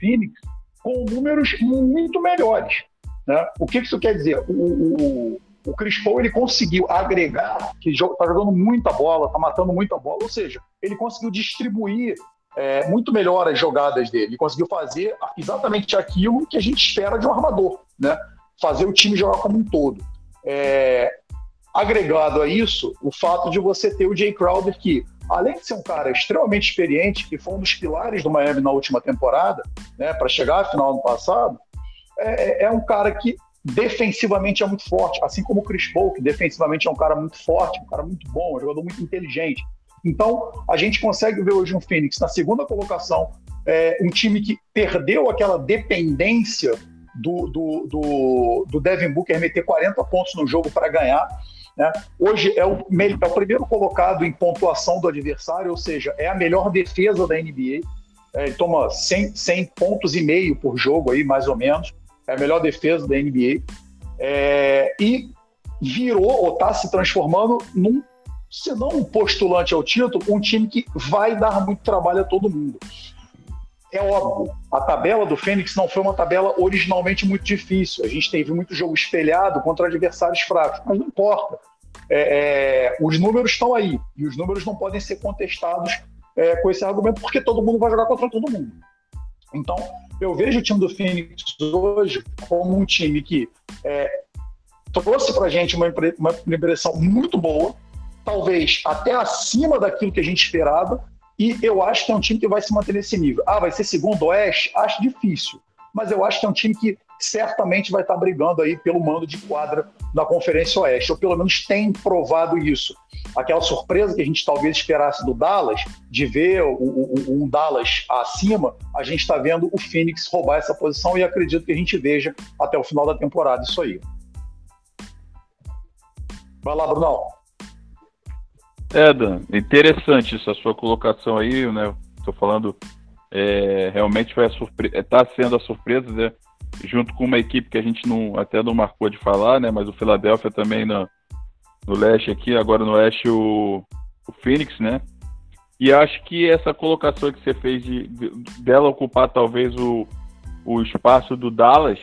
Phoenix com números muito melhores. Né? O que isso quer dizer? O, o, o Chris Paul ele conseguiu agregar, que está jogando muita bola, está matando muita bola, ou seja, ele conseguiu distribuir é, muito melhor as jogadas dele. Ele conseguiu fazer exatamente aquilo que a gente espera de um armador, né? fazer o time jogar como um todo. É, agregado a isso, o fato de você ter o Jay Crowder que além de ser um cara extremamente experiente, que foi um dos pilares do Miami na última temporada, né, para chegar à final do passado, é, é, é, um cara que defensivamente é muito forte, assim como o Chris Paul, que defensivamente é um cara muito forte, um cara muito bom, um jogador muito inteligente. Então, a gente consegue ver hoje um Phoenix na segunda colocação, é, um time que perdeu aquela dependência do, do, do, do Devin Booker meter 40 pontos no jogo para ganhar. Né? Hoje é o, é o, primeiro colocado em pontuação do adversário, ou seja, é a melhor defesa da NBA. É, ele toma 100, 100 pontos e meio por jogo, aí, mais ou menos. É a melhor defesa da NBA. É, e virou, ou está se transformando num, se não um postulante ao título, um time que vai dar muito trabalho a todo mundo. É óbvio, a tabela do Fênix não foi uma tabela originalmente muito difícil. A gente teve muito jogo espelhado contra adversários fracos, mas não importa. É, é, os números estão aí e os números não podem ser contestados é, com esse argumento porque todo mundo vai jogar contra todo mundo. Então, eu vejo o time do Phoenix hoje como um time que é, trouxe para a gente uma, uma impressão muito boa, talvez até acima daquilo que a gente esperava, e eu acho que é um time que vai se manter nesse nível. Ah, vai ser segundo Oeste? Acho difícil. Mas eu acho que é um time que certamente vai estar brigando aí pelo mando de quadra da Conferência Oeste, ou pelo menos tem provado isso. Aquela surpresa que a gente talvez esperasse do Dallas, de ver um Dallas acima, a gente está vendo o Phoenix roubar essa posição e acredito que a gente veja até o final da temporada isso aí. Vai lá, Brunão. É, Dan, interessante essa sua colocação aí, né? Estou falando, é, realmente vai está é, sendo a surpresa, né? Junto com uma equipe que a gente não até não marcou de falar, né? Mas o Philadelphia também no, no leste aqui, agora no oeste o, o Phoenix, né? E acho que essa colocação que você fez de, de, dela ocupar talvez o, o espaço do Dallas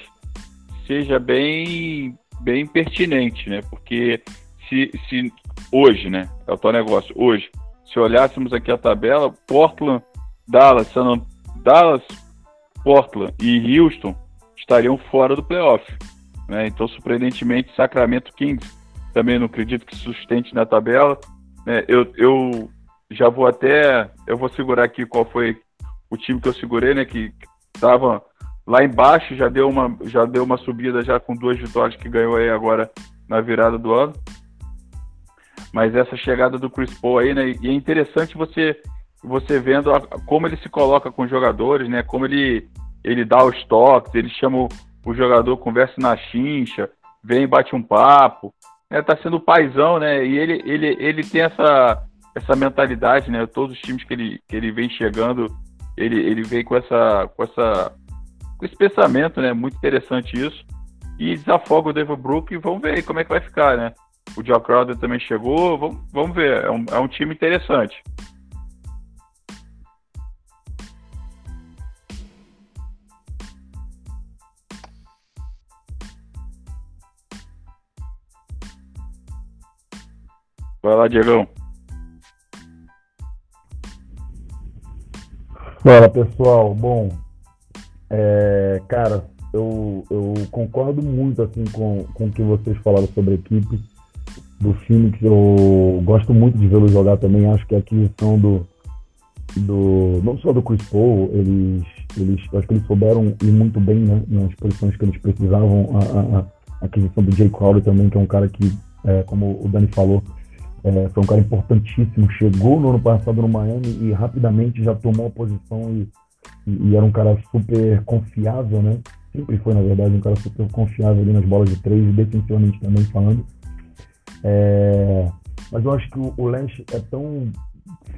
seja bem bem pertinente, né? Porque se, se hoje, né? É o teu negócio, hoje, se olhássemos aqui a tabela, Portland, Dallas, San, Dallas, Portland e Houston estariam fora do playoff. Né? Então, surpreendentemente, Sacramento Kings também não acredito que sustente na tabela. Né? Eu, eu já vou até. Eu vou segurar aqui qual foi o time que eu segurei, né? Que estava lá embaixo, já deu, uma, já deu uma subida já com duas vitórias que ganhou aí agora na virada do ano. Mas essa chegada do Chris Paul aí, né? E é interessante você você vendo a, como ele se coloca com os jogadores, né? Como ele ele dá os toques, ele chama o, o jogador, conversa na chincha, vem bate um papo, né? Tá sendo paizão, né? E ele ele ele tem essa essa mentalidade, né? Todos os times que ele que ele vem chegando, ele ele vem com essa com essa com esse pensamento, né? Muito interessante isso. E desafoga o Devil Brook e vamos ver como é que vai ficar, né? O Joe Crowder também chegou. Vamos, vamos ver. É um, é um time interessante. Vai lá, Diegão. Fala pessoal, bom, é, cara, eu, eu concordo muito assim com, com o que vocês falaram sobre a equipe do Phoenix. Eu gosto muito de vê-lo jogar também. Acho que a aquisição do, do não só do Chris Paul, eles, eles acho que eles souberam ir muito bem né, nas posições que eles precisavam. A, a, a aquisição do Jay Crowder também, que é um cara que, é, como o Dani falou, é, foi um cara importantíssimo. Chegou no ano passado no Miami e rapidamente já tomou a posição e, e, e era um cara super confiável, né? Sempre foi, na verdade, um cara super confiável ali nas bolas de três defensivamente também falando. É, mas eu acho que o, o é tão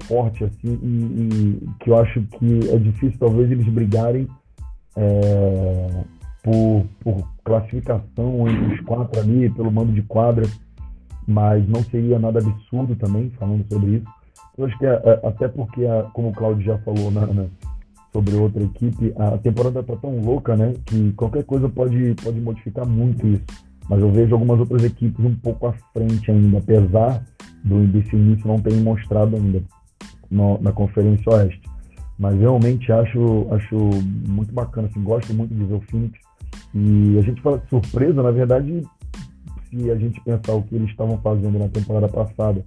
forte assim e, e, que eu acho que é difícil talvez eles brigarem é, por, por, classificação entre os quatro ali, pelo mando de quadra, mas não seria nada absurdo também falando sobre isso. Eu acho que é, é, até porque, como o Claudio já falou na, na, sobre outra equipe, a temporada está tão louca, né, que qualquer coisa pode, pode modificar muito isso mas eu vejo algumas outras equipes um pouco à frente ainda, apesar do desse início não terem mostrado ainda no, na Conferência Oeste. Mas realmente acho, acho muito bacana, assim, gosto muito de ver o Phoenix. E a gente fala de surpresa, na verdade, se a gente pensar o que eles estavam fazendo na temporada passada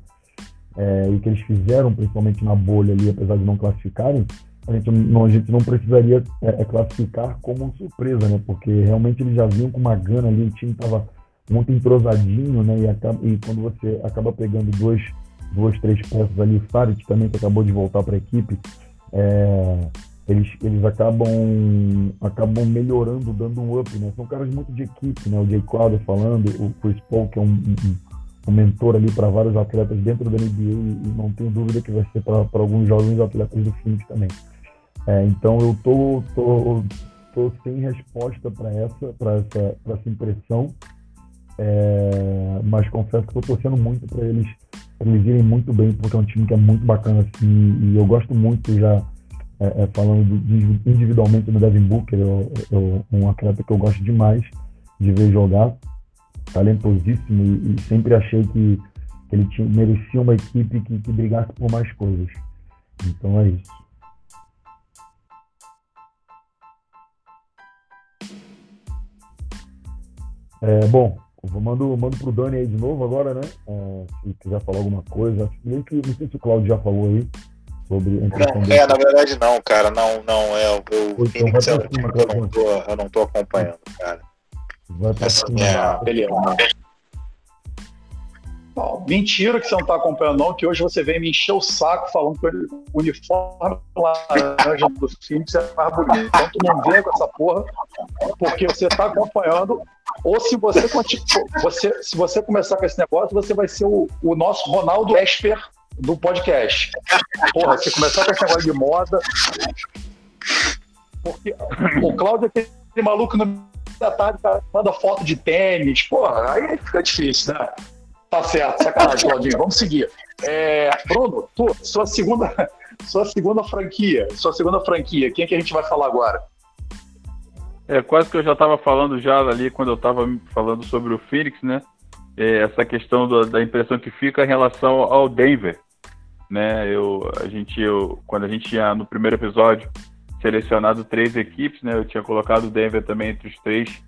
é, e que eles fizeram, principalmente na bolha ali, apesar de não classificarem, a gente não, a gente não precisaria é, é, classificar como surpresa, né? Porque realmente eles já vinham com uma gana ali, o time estava muito entrosadinho, né? E, acaba, e, quando você acaba pegando dois, duas, três peças ali, o Farid também que acabou de voltar para a equipe, é, eles, eles acabam, acabam melhorando, dando um up, né? São caras muito de equipe, né? O Jay Crowder falando, o Chris Paul, que é um, um, um mentor ali para vários atletas dentro da NBA e, não tenho dúvida que vai ser para alguns jovens atletas do Phoenix também. É, então eu tô, tô, tô sem resposta para essa, para essa, essa impressão, é, mas confesso que estou torcendo muito para eles, eles irem muito bem, porque é um time que é muito bacana assim, e eu gosto muito já é, é falando individualmente do Devin Booker, eu, eu, um atleta que eu gosto demais de ver jogar, talentosíssimo e, e sempre achei que ele tinha, merecia uma equipe que, que brigasse por mais coisas. Então é isso. É, bom, eu mando, mando pro Dani aí de novo agora, né? É, se quiser falar alguma coisa. Nem que, não sei se o Claudio já falou aí sobre não, É, na verdade não, cara. Não, não. É, eu, eu, Phoenix, eu, cima, eu, não tô, eu não tô acompanhando, cara. Vai pra Essa cima, é, beleza. Não, mentira que você não está acompanhando, não, que hoje você vem me encher o saco falando que o uniforme laranja do Phoenix é mais bonito. Então tu não vê com essa porra, porque você está acompanhando. Ou se você, você, se você começar com esse negócio, você vai ser o, o nosso Ronaldo Esper do podcast. Porra, se começar com esse negócio de moda. Porque o Cláudio é aquele maluco no da tarde, manda foto de tênis. Porra, aí fica difícil, né? Tá certo, sacanagem, Claudinho. Vamos seguir. É, Bruno, tu, sua segunda, sua segunda franquia, sua segunda franquia, quem é que a gente vai falar agora? É, quase que eu já estava falando já ali quando eu estava falando sobre o Phoenix, né? É, essa questão do, da impressão que fica em relação ao Denver, né? Eu, a gente, eu, quando a gente tinha no primeiro episódio selecionado três equipes, né? Eu tinha colocado o Denver também entre os três.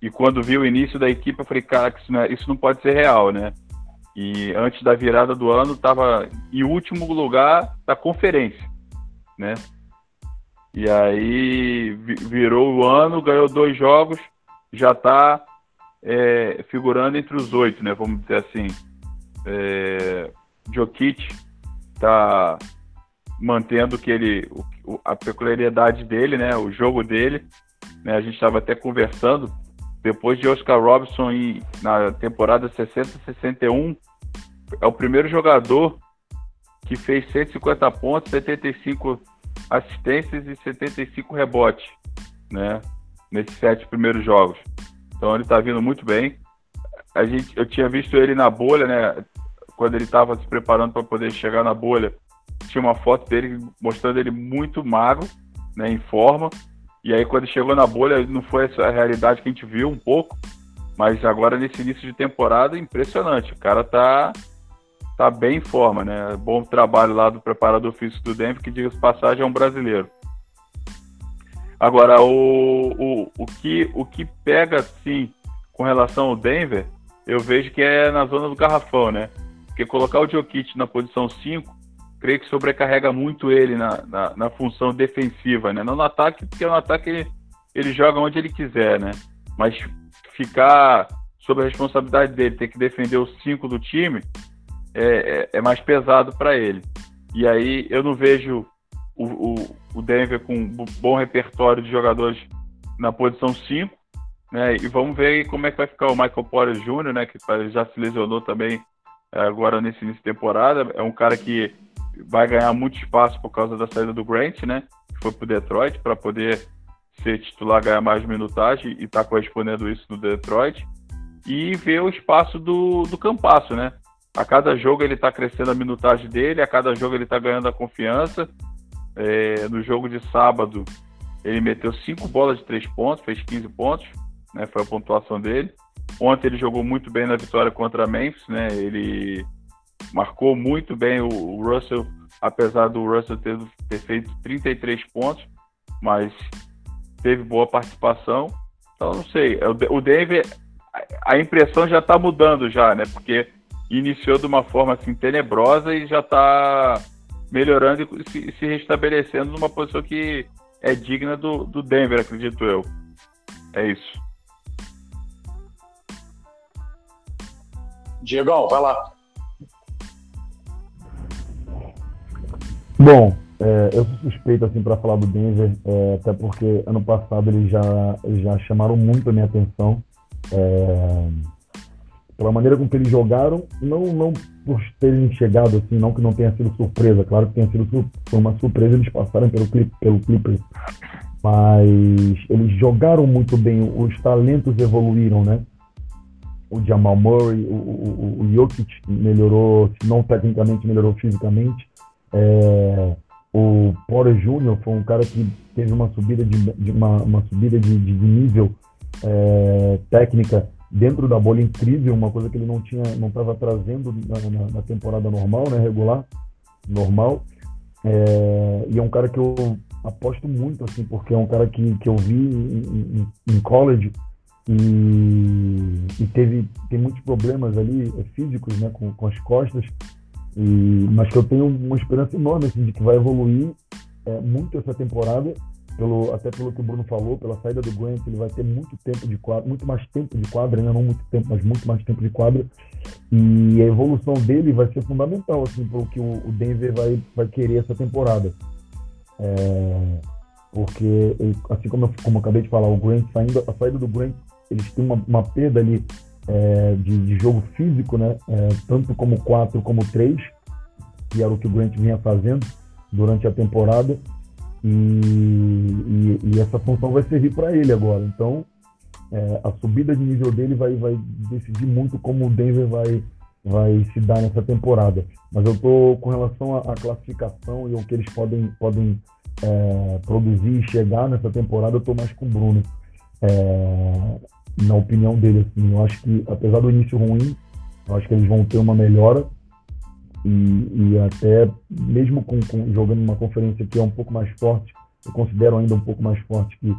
E quando vi o início da equipe, eu falei, cara, isso não, é, isso não pode ser real, né? E antes da virada do ano, estava em último lugar da conferência, né? E aí virou o ano, ganhou dois jogos, já está é, figurando entre os oito, né? Vamos dizer assim. É, Jokic está mantendo que ele, o, a peculiaridade dele, né? O jogo dele. Né? A gente estava até conversando depois de Oscar Robinson em, na temporada 60-61, é o primeiro jogador que fez 150 pontos, 75 assistências e 75 rebotes, né? Nesses sete primeiros jogos. Então ele está vindo muito bem. A gente, eu tinha visto ele na bolha, né? Quando ele estava se preparando para poder chegar na bolha, tinha uma foto dele mostrando ele muito magro, né? Em forma. E aí quando chegou na bolha, não foi essa a realidade que a gente viu um pouco. Mas agora nesse início de temporada, impressionante. O cara tá tá bem em forma, né? Bom trabalho lá do preparador físico do Denver, que diga-se passagem é um brasileiro. Agora, o, o, o, que, o que pega, assim, com relação ao Denver, eu vejo que é na zona do garrafão, né? Porque colocar o Jokic na posição 5, creio que sobrecarrega muito ele na, na, na, função defensiva, né? Não no ataque, porque no ataque ele, ele joga onde ele quiser, né? Mas ficar sob a responsabilidade dele, ter que defender os cinco do time, é, é, é mais pesado para ele. E aí eu não vejo o, o, o, Denver com um bom repertório de jogadores na posição 5. Né? E vamos ver como é que vai ficar o Michael Porter Jr., né? que já se lesionou também é, agora nesse início de temporada. É um cara que vai ganhar muito espaço por causa da saída do Grant, né? que foi para o Detroit, para poder ser titular, ganhar mais minutagem e está correspondendo isso no Detroit. E ver o espaço do, do Campasso, né? A cada jogo ele está crescendo a minutagem dele, a cada jogo ele está ganhando a confiança. É, no jogo de sábado, ele meteu cinco bolas de três pontos, fez 15 pontos, né, foi a pontuação dele. Ontem ele jogou muito bem na vitória contra a Memphis, né, ele marcou muito bem o, o Russell, apesar do Russell ter, ter feito 33 pontos, mas teve boa participação. Então, não sei, o Denver, a impressão já está mudando já, né, porque iniciou de uma forma assim tenebrosa e já está melhorando e se, se, restabelecendo numa posição que é digna do, do Denver, acredito eu. É isso. Diegão, vai lá. Bom, é, eu sou suspeito assim para falar do Denver, é, até porque ano passado eles já, já chamaram muito a minha atenção. É, pela maneira com que eles jogaram, não, não por terem chegado assim, não que não tenha sido surpresa, claro que tenha sido foi uma surpresa eles passaram pelo, pelo Clippers, mas eles jogaram muito bem, os talentos evoluíram, né? O Jamal Murray, o, o, o Jokic melhorou, se não tecnicamente, melhorou fisicamente. É, o Porter Jr. foi um cara que teve uma subida de, de uma, uma, subida de, de nível é, técnica dentro da bolha incrível, uma coisa que ele não tinha, não estava trazendo na, na, na, temporada normal, né, regular, normal. É, e é um cara que eu aposto muito, assim, porque é um cara que, que eu vi em, em, em college e, e, teve tem muitos problemas ali é, físicos, né, com, com as costas. E, mas que eu tenho uma esperança enorme assim, de que vai evoluir é, muito essa temporada pelo, até pelo que o Bruno falou, pela saída do Grant, ele vai ter muito tempo de quadra, muito mais tempo de quadra, ainda não muito tempo, mas muito mais tempo de quadra. E a evolução dele vai ser fundamental, assim, para o que o Denver vai, vai querer essa temporada. É, porque, assim como eu, como eu acabei de falar, o Grant saindo, a saída do Grant, eles têm uma, uma perda ali é, de, de, jogo físico, né? É, tanto como 4 como 3, que era o que o Grant vinha fazendo durante a temporada e, e, e essa função vai servir para ele agora. Então, é, a subida de nível dele vai, vai decidir muito como o Denver vai, vai se dar nessa temporada. Mas eu estou com relação à, classificação e o que eles podem, podem é, produzir e chegar nessa temporada, eu estou mais com o Bruno. É, na opinião dele, assim, eu acho que, apesar do início ruim, eu acho que eles vão ter uma melhora e, e até mesmo com, com, jogando uma conferência que é um pouco mais forte, eu considero ainda um pouco mais forte que,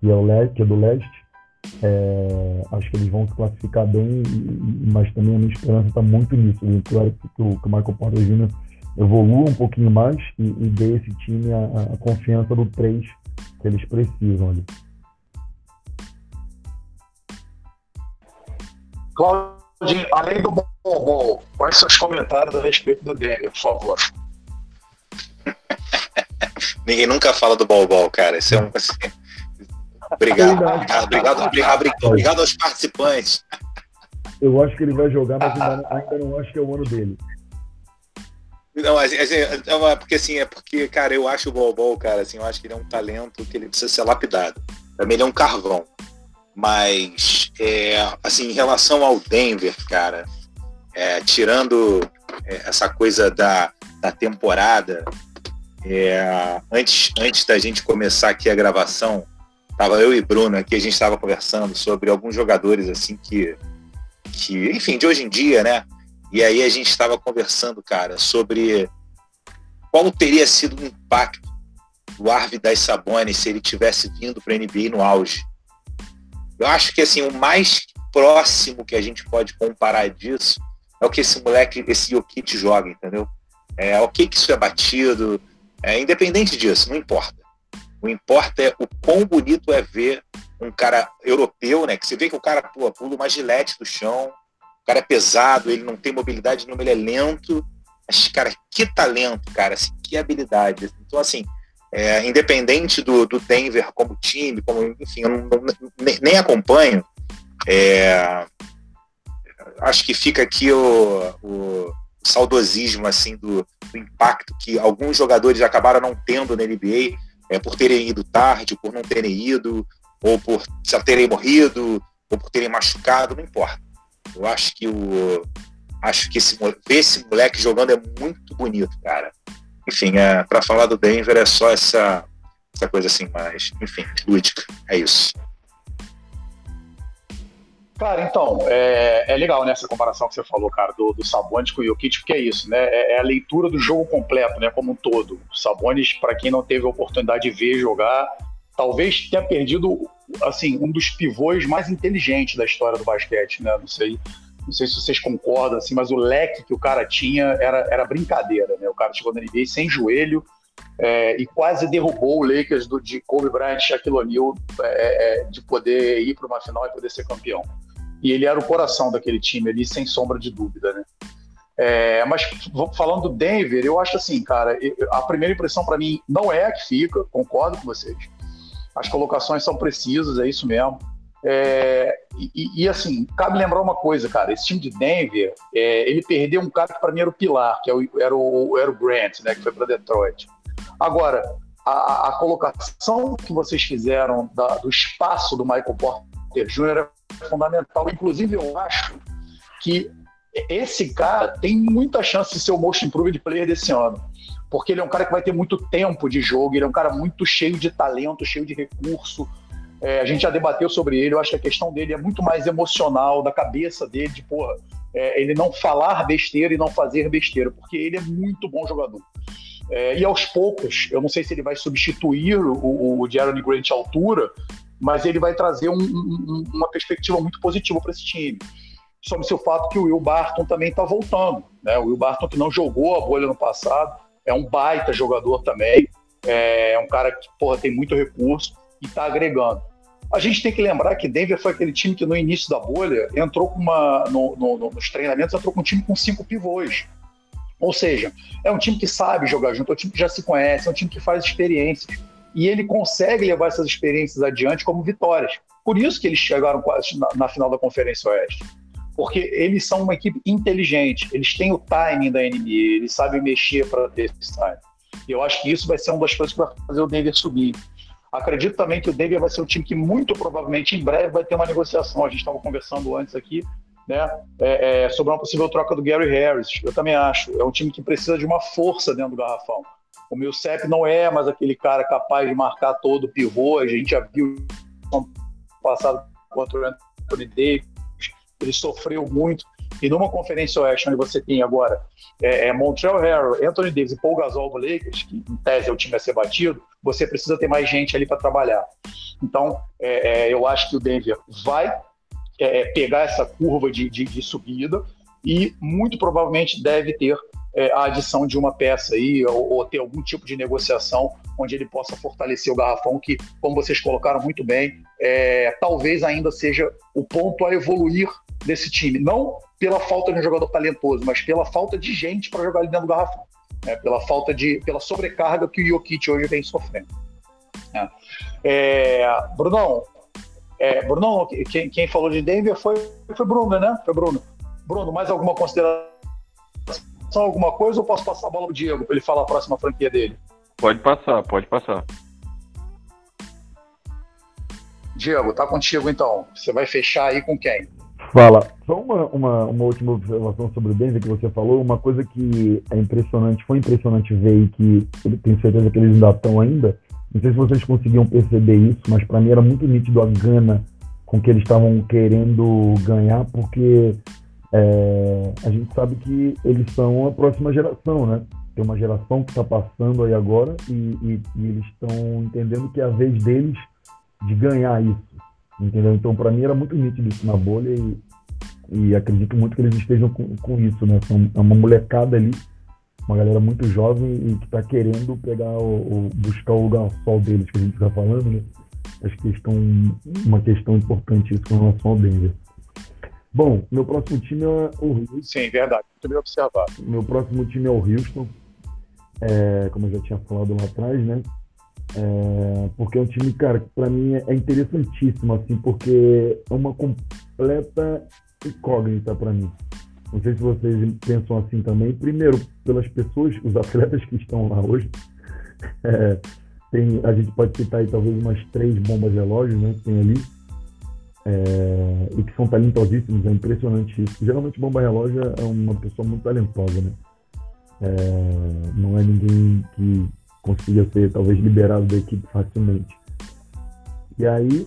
que, é, o que é do leste, é, acho que eles vão se classificar bem, mas também a minha esperança está muito nisso. Claro que, que, o, que o Michael Porter Jr. evolua um pouquinho mais e, e dê esse time a, a confiança do 3 que eles precisam ali. Claudinho, além do bom, quais são os comentários a respeito do Denver, por favor? Ninguém nunca fala do Bol cara. Isso é um. Obrigado, obrigado, obrigado, obrigado, obrigado aos participantes. Eu acho que ele vai jogar, mas ainda, ainda não acho que é o ano dele. Não, assim, é porque assim, é porque, cara, eu acho o Bol cara, assim, eu acho que ele é um talento que ele precisa ser lapidado. Também ele é um carvão. Mas, é, assim, em relação ao Denver, cara, é, tirando é, essa coisa da, da temporada, é, antes, antes da gente começar aqui a gravação, tava eu e Bruno aqui, a gente estava conversando sobre alguns jogadores assim que, que, enfim, de hoje em dia, né? E aí a gente estava conversando, cara, sobre qual teria sido o impacto do Arvidas Sabonis se ele tivesse vindo para a NBA no auge. Eu acho que assim o mais próximo que a gente pode comparar disso é o que esse moleque, esse Jokic joga, entendeu? É ok que isso é batido, é independente disso, não importa. O importa é o quão bonito é ver um cara europeu, né? Que você vê que o cara pô, pula uma gilete do chão, o cara é pesado, ele não tem mobilidade nenhuma, ele é lento. Mas, cara, que talento, cara, assim, que habilidade. Então, assim, é, independente do, do, Denver como time, como, enfim, eu não, não, nem, nem, acompanho, é, acho que fica aqui o, o saudosismo assim do, do, impacto que alguns jogadores acabaram não tendo na NBA é, por terem ido tarde, por não terem ido, ou por já terem morrido, ou por terem machucado, não importa. Eu acho que o acho que esse, ver esse moleque jogando é muito bonito, cara enfim, é, para falar do Denver é só essa, essa coisa assim mais, enfim, lúdica. É isso. Cara, então, é, é legal nessa né, comparação que você falou, cara, do, do Sabonis com o Jokic, porque é isso, né? É, é, a leitura do jogo completo, né? Como um todo. O Sabonis, para quem não teve a oportunidade de ver jogar, talvez tenha perdido, assim, um dos pivôs mais inteligentes da história do basquete, né? Não sei não sei se vocês concordam, assim, mas o leque que o cara tinha era, era brincadeira, né? O cara chegou na NBA sem joelho é, e quase derrubou o Lakers do, de Kobe Bryant e Shaquille O'Neal é, é, de poder ir para uma final e poder ser campeão. E ele era o coração daquele time ali, sem sombra de dúvida, né? É, mas falando do Denver, eu acho assim, cara, a primeira impressão para mim não é a que fica, concordo com vocês. As colocações são precisas, é isso mesmo. É, e, e, assim, cabe lembrar uma coisa, cara, esse time de Denver, é, ele perdeu um cara que para mim era o pilar, que é era o, era o Grant, né, que foi para Detroit. Agora, a, a, colocação que vocês fizeram da, do espaço do Michael Porter Jr. é fundamental. Inclusive, eu acho que esse cara tem muita chance de ser o most improved player desse ano. Porque ele é um cara que vai ter muito tempo de jogo, ele é um cara muito cheio de talento, cheio de recurso, é, a gente já debateu sobre ele, eu acho que a questão dele é muito mais emocional, da cabeça dele, de porra, é, ele não falar besteira e não fazer besteira, porque ele é muito bom jogador. É, e aos poucos, eu não sei se ele vai substituir o, o Jeremy Grant à altura, mas ele vai trazer um, um, uma perspectiva muito positiva para esse time. Sobre o fato que o Will Barton também está voltando. Né? O Will Barton, que não jogou a bolha no passado, é um baita jogador também, é um cara que porra, tem muito recurso e está agregando. A gente tem que lembrar que Denver foi aquele time que no início da bolha entrou com uma. No, no, nos treinamentos, entrou com um time com cinco pivôs. Ou seja, é um time que sabe jogar junto, é um time que já se conhece, é um time que faz experiências. E ele consegue levar essas experiências adiante como vitórias. Por isso que eles chegaram quase na, na final da Conferência Oeste. Porque eles são uma equipe inteligente, eles têm o timing da NBA, eles sabem mexer para ter esse time. E eu acho que isso vai ser uma das coisas que vai fazer o Denver subir. Acredito também que o Denver vai ser um time que muito provavelmente em breve vai ter uma negociação. A gente estava conversando antes aqui, né, é, é, sobre uma possível troca do Gary Harris. Eu também acho. É um time que precisa de uma força dentro do garrafão. O Millsap não é mais aquele cara capaz de marcar todo o pivô. A gente já viu passado contra o Anthony Davis, ele sofreu muito. E numa conferência oeste, onde você tem agora é, é Montreal Harrell, Anthony Davis e Paul Gasol do Lakers, que em tese é o time a ser batido, você precisa ter mais gente ali para trabalhar. Então, é, é, eu acho que o Denver vai é, é, pegar essa curva de, de, de, subida e muito provavelmente deve ter é, a adição de uma peça aí ou, ou, ter algum tipo de negociação onde ele possa fortalecer o garrafão, que, como vocês colocaram muito bem, é, talvez ainda seja o ponto a evoluir desse time. Não pela falta de um jogador talentoso, mas pela falta de gente para jogar ali dentro do garrafão. Né? Pela falta de. pela sobrecarga que o Jokic hoje vem sofrendo. Né? É, Brunão, é, Brunão, quem, quem, falou de Denver foi, foi Bruno, né? Foi Bruno. Bruno, mais alguma consideração, alguma coisa, ou posso passar a bola pro Diego para ele falar a próxima franquia dele? Pode passar, pode passar. Diego, tá contigo então. Você vai fechar aí com quem? Fala. Só uma, uma, uma última observação sobre o Denver que você falou. Uma coisa que é impressionante, foi impressionante ver e que eu tenho certeza que eles ainda estão ainda. Não sei se vocês conseguiam perceber isso, mas para mim era muito nítido a gana com que eles estavam querendo ganhar, porque é, a gente sabe que eles são a próxima geração, né? Tem uma geração que está passando aí agora e, e, e eles estão entendendo que é a vez deles de ganhar isso, entendeu? Então, para mim era muito nítido isso na bolha e, e acredito muito que eles estejam com, com isso, né? São, é uma molecada ali, uma galera muito jovem e que está querendo pegar o, o, buscar o lugar sol deles que a gente está falando, né? Acho que estão uma questão importante isso com relação ao Denver. Bom, meu próximo time é o Houston. Sim, verdade. Muito bem observado. Meu próximo time é o Houston. É, como eu já tinha falado lá atrás, né? É, porque é um time, cara, que pra mim é interessantíssimo, assim, porque é uma completa incógnita para mim. Não sei se vocês pensam assim também. Primeiro, pelas pessoas, os atletas que estão lá hoje. É, tem, a gente pode citar aí talvez umas três bombas relógios, né? Que tem ali. É, e que são talentosíssimos, é impressionante isso. Geralmente bomba relógio é uma pessoa muito talentosa, né? É, não é ninguém que consiga ser talvez liberado da equipe facilmente. E aí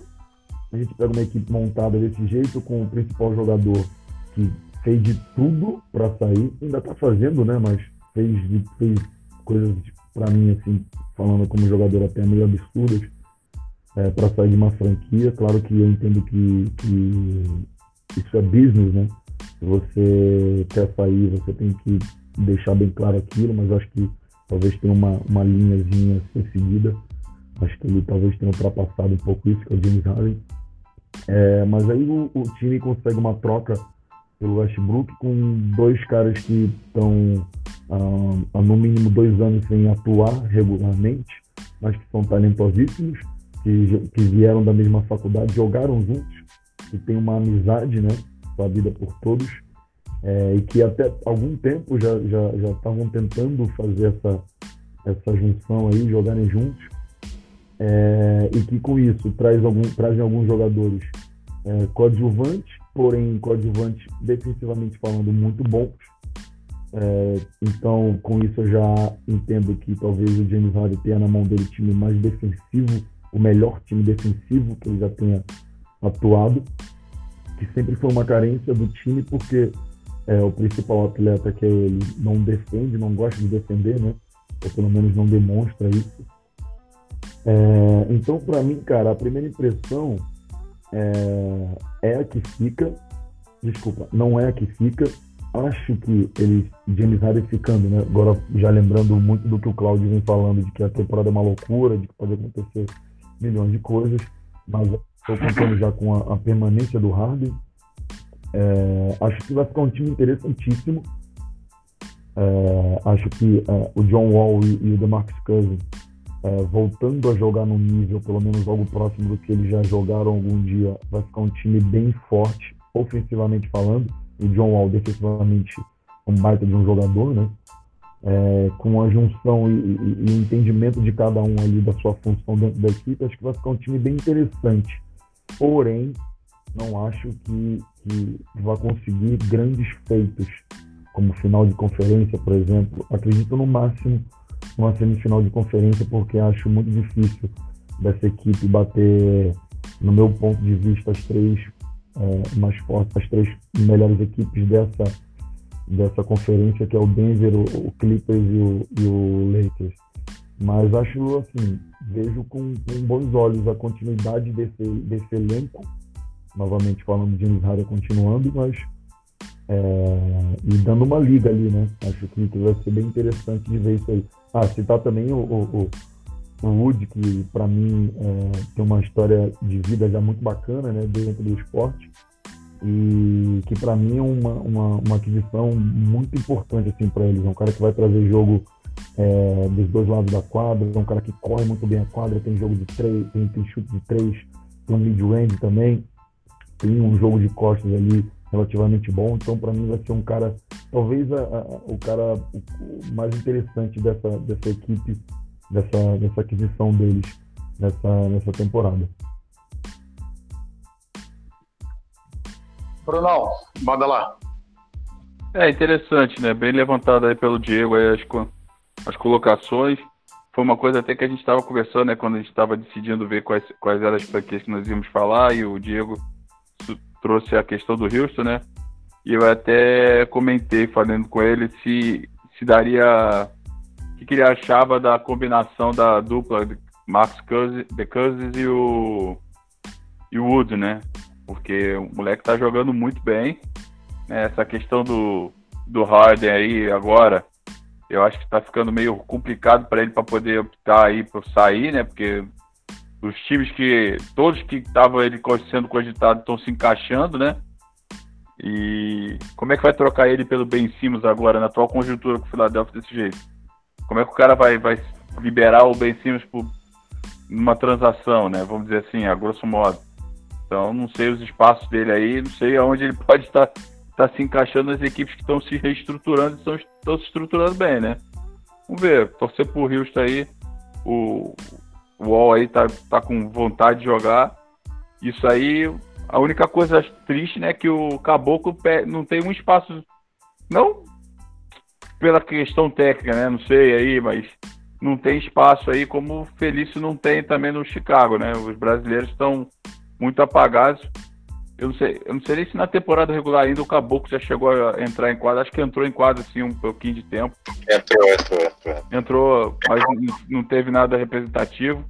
a gente pega uma equipe montada desse jeito com o principal jogador que fez de tudo para sair, ainda está fazendo, né? Mas fez, fez coisas para mim assim, falando como jogador até meio absurdas é, para sair de uma franquia. Claro que eu entendo que, que isso é business, né? Se você quer sair, você tem que deixar bem claro aquilo, mas acho que talvez tenha uma, uma linhazinha a ser seguida. Acho que ele talvez tenha ultrapassado um pouco isso, que é o James Harden. É, mas aí o, o, time consegue uma troca pelo Westbrook com dois caras que estão ah, há no mínimo dois anos sem atuar regularmente, mas que são talentosíssimos, que, que vieram da mesma faculdade, jogaram juntos, que tem uma amizade, né, sabida por todos é, e que até algum tempo já já já estavam tentando fazer essa essa junção aí, jogarem juntos, é, e que com isso traz algum, trazem alguns jogadores é, coadjuvantes, porém coadjuvantes defensivamente falando muito bons. É, então, com isso eu já entendo que talvez o James Harden tenha na mão dele time mais defensivo, o melhor time defensivo que ele já tenha atuado, que sempre foi uma carência do time, porque é, o principal atleta que é ele não defende, não gosta de defender, né? Ou pelo menos não demonstra isso. É, então, para mim, cara, a primeira impressão é, é, a que fica. Desculpa, não é a que fica. Acho que ele, James Harden ficando, né? Agora já lembrando muito do que o Claudio vem falando, de que a temporada é uma loucura, de que pode acontecer milhões de coisas, mas estou contando já com a, a permanência do Harden. É, acho que vai ficar um time interessantíssimo. É, acho que é, o John Wall e, e o DeMarcus Cousins é, voltando a jogar no nível, pelo menos algo próximo do que eles já jogaram algum dia, vai ficar um time bem forte, ofensivamente falando. O John Wall defensivamente um baita de um jogador, né? É, com a junção e, e, e, o entendimento de cada um ali da sua função dentro da equipe, acho que vai ficar um time bem interessante. Porém, não acho que, que vai conseguir grandes feitos, como final de conferência, por exemplo. Acredito no máximo uma semifinal de conferência, porque acho muito difícil dessa equipe bater no meu ponto de vista, as três é, mais fortes, as três melhores equipes dessa, dessa conferência, que é o Denver, o, Clippers e o, e o, Lakers. Mas acho assim, vejo com, com, bons olhos a continuidade desse, desse elenco, novamente falando de Harden continuando, mas é, e dando uma liga ali, né? Acho que, que, vai ser bem interessante de ver isso aí. Ah, citar também o, o, o Wood, que para mim é, tem uma história de vida já muito bacana, né? Dentro do esporte. E que para mim é uma, uma, uma, aquisição muito importante assim, para eles. É um cara que vai trazer jogo é, dos dois lados da quadra, é um cara que corre muito bem a quadra, tem jogo de três, tem, tem chute de três, tem um mid-range também, tem um jogo de costas ali relativamente bom. Então, para mim, vai ser um cara, talvez a, a, o cara mais interessante dessa, dessa equipe, dessa, dessa aquisição deles nessa, nessa temporada. Brunão, manda lá. É interessante, né? Bem levantado aí pelo Diego aí as, as colocações. Foi uma coisa até que a gente estava conversando, né? Quando a gente estava decidindo ver quais, quais eram as franquias que nós íamos falar e o Diego trouxe a questão do Houston, né? E eu até comentei falando com ele se, se daria. O que, que ele achava da combinação da dupla Max Cousins, de Cousins e o, e o Wood, né? Porque o moleque tá jogando muito bem. Né? Essa questão do, do Harden aí agora, eu acho que tá ficando meio complicado para ele para poder optar aí por sair, né? Porque os times que todos que estavam ele sendo cogitado estão se encaixando, né? E como é que vai trocar ele pelo Ben Simmons agora na atual conjuntura com o Philadelphia desse jeito? Como é que o cara vai, vai liberar o Ben Simmons por uma transação, né? Vamos dizer assim, a grosso modo. Então não sei os espaços dele aí, não sei aonde ele pode estar, estar se encaixando nas equipes que estão se reestruturando e estão, estão se estruturando bem, né? Vamos ver, torcer por Houston aí. O, Wall aí tá, tá com vontade de jogar. Isso aí, a única coisa triste, né, que o Caboclo não tem um espaço, não pela questão técnica, né, não sei aí, mas não tem espaço aí como o Felício não tem também no Chicago, né? Os brasileiros estão muito apagados. Eu não sei, eu não sei nem se na temporada regular ainda o Caboclo já chegou a entrar em quadra. Acho que entrou em quadra assim um pouquinho de tempo. Entrou, entrou, entrou. Entrou, mas não teve nada representativo.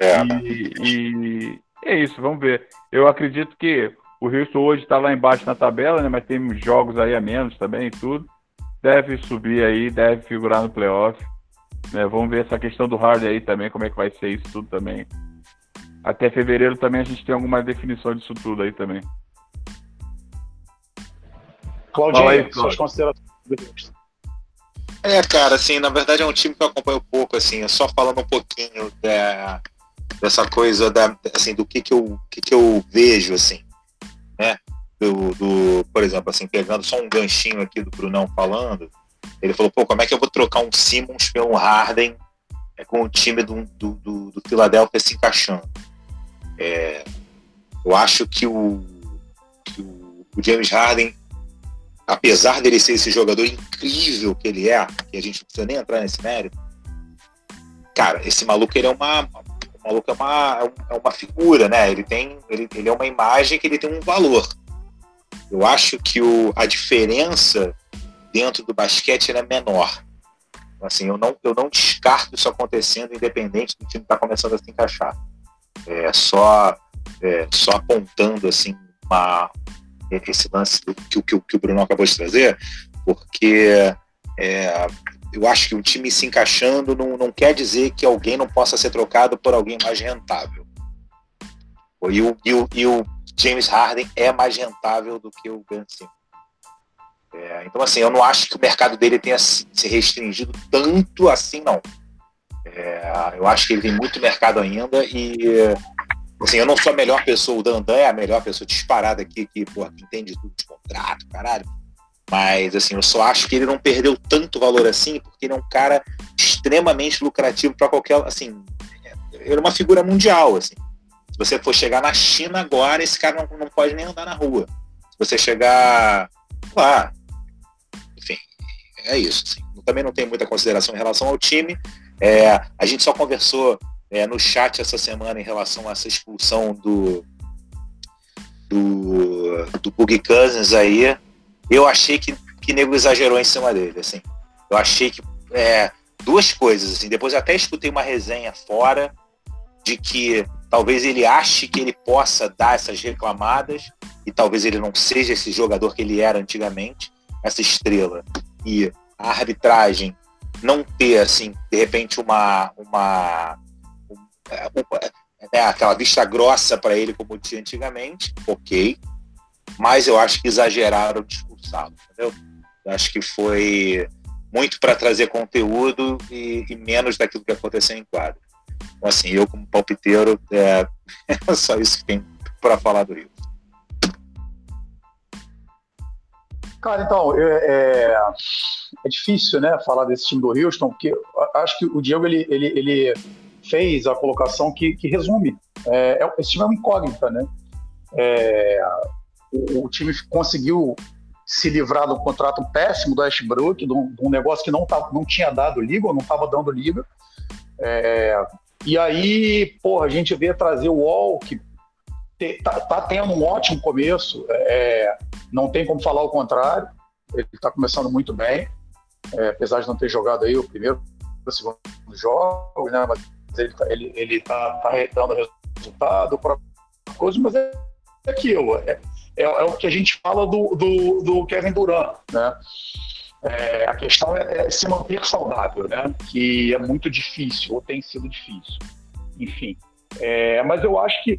É. E, e, é isso, vamos ver. Eu acredito que o Houston hoje está lá embaixo na tabela, né? Mas tem jogos aí a menos também e tudo. Deve subir aí, deve figurar no playoff. Né? Vamos ver essa questão do Harden aí também, como é que vai ser isso tudo também até fevereiro também a gente tem alguma definição disso tudo aí também. Claudinho, aí, suas considerações. É, cara, assim, na verdade é um time que eu acompanho pouco, assim, só falando um pouquinho da, dessa coisa da, assim, do que que eu, que que eu vejo, assim, né, do, do, por exemplo, assim, pegando só um ganchinho aqui do Brunão falando, ele falou, pô, como é que eu vou trocar um Simmons pelo Harden é, com o time do, do, do, do Philadelphia se encaixando? É, eu acho que o, que o, o, James Harden, apesar dele ser esse jogador incrível que ele é, que a gente não precisa nem entrar nesse mérito, cara, esse maluco ele é uma, o maluco é uma, é uma figura, né? Ele tem, ele, ele é uma imagem que ele tem um valor. Eu acho que o, a diferença dentro do basquete é menor. Assim, eu não, eu não descarto isso acontecendo, independente do time estar tá começando a se encaixar é, só, é, só apontando assim uma, esse lance que, que, que o Bruno acabou de trazer, porque é, eu acho que um time se encaixando não, não quer dizer que alguém não possa ser trocado por alguém mais rentável. E o, e o, e o James Harden é mais rentável do que o Ben Simmons. É, então, assim, eu não acho que o mercado dele tenha se restringido tanto assim, não. É, eu acho que ele tem muito mercado ainda e assim, eu não sou a melhor pessoa, o Dandan é a melhor pessoa disparada aqui, que, porra, entende tudo de contrato, caralho. Mas assim, eu só acho que ele não perdeu tanto valor assim, porque ele é um cara extremamente lucrativo para qualquer. Assim, ele é uma figura mundial. Assim. Se você for chegar na China agora, esse cara não, não pode nem andar na rua. Se você chegar lá, enfim, é isso. Assim. também não tenho muita consideração em relação ao time. É, a gente só conversou é, no chat essa semana em relação a essa expulsão do do, do Cousins aí, eu achei que, que nego exagerou em cima dele, assim. Eu achei que é, duas coisas, assim. Depois até escutei uma resenha fora de que talvez ele ache que ele possa dar essas reclamadas e talvez ele não seja esse jogador que ele era antigamente, essa estrela. E a arbitragem não ter, assim, de repente, uma. uma, uma é, aquela vista grossa para ele como tinha antigamente, ok. Mas eu acho que exageraram expulsá-lo, entendeu? Eu acho que foi muito para trazer conteúdo e, e, menos daquilo que aconteceu em quadro. Então, assim, eu como palpiteiro, é, é só isso que tem para falar do Rio. Cara, então, é, é, difícil, né, falar desse time do Houston, porque acho que o Diego, ele, ele, ele fez a colocação que, que resume. É, é esse time é uma incógnita, né? É, o, o, time conseguiu se livrar de um contrato péssimo do Ashbrook, de um, de um negócio que não, tá, não tinha dado liga, ou não estava dando liga. É, e aí, porra, a gente vê trazer o Wall, que te, tá, tendo um ótimo começo, é, não tem como falar o contrário. Ele está começando muito bem, é, apesar de não ter jogado aí o primeiro o segundo jogo, né? Mas ele está ele, ele tá, tá dando resultado, coisa, mas é aquilo. É, é, é, o que a gente fala do, do, do Kevin Durant, né? É, a questão é, é, se manter saudável, né? Que é muito difícil, ou tem sido difícil. Enfim. É, mas eu acho que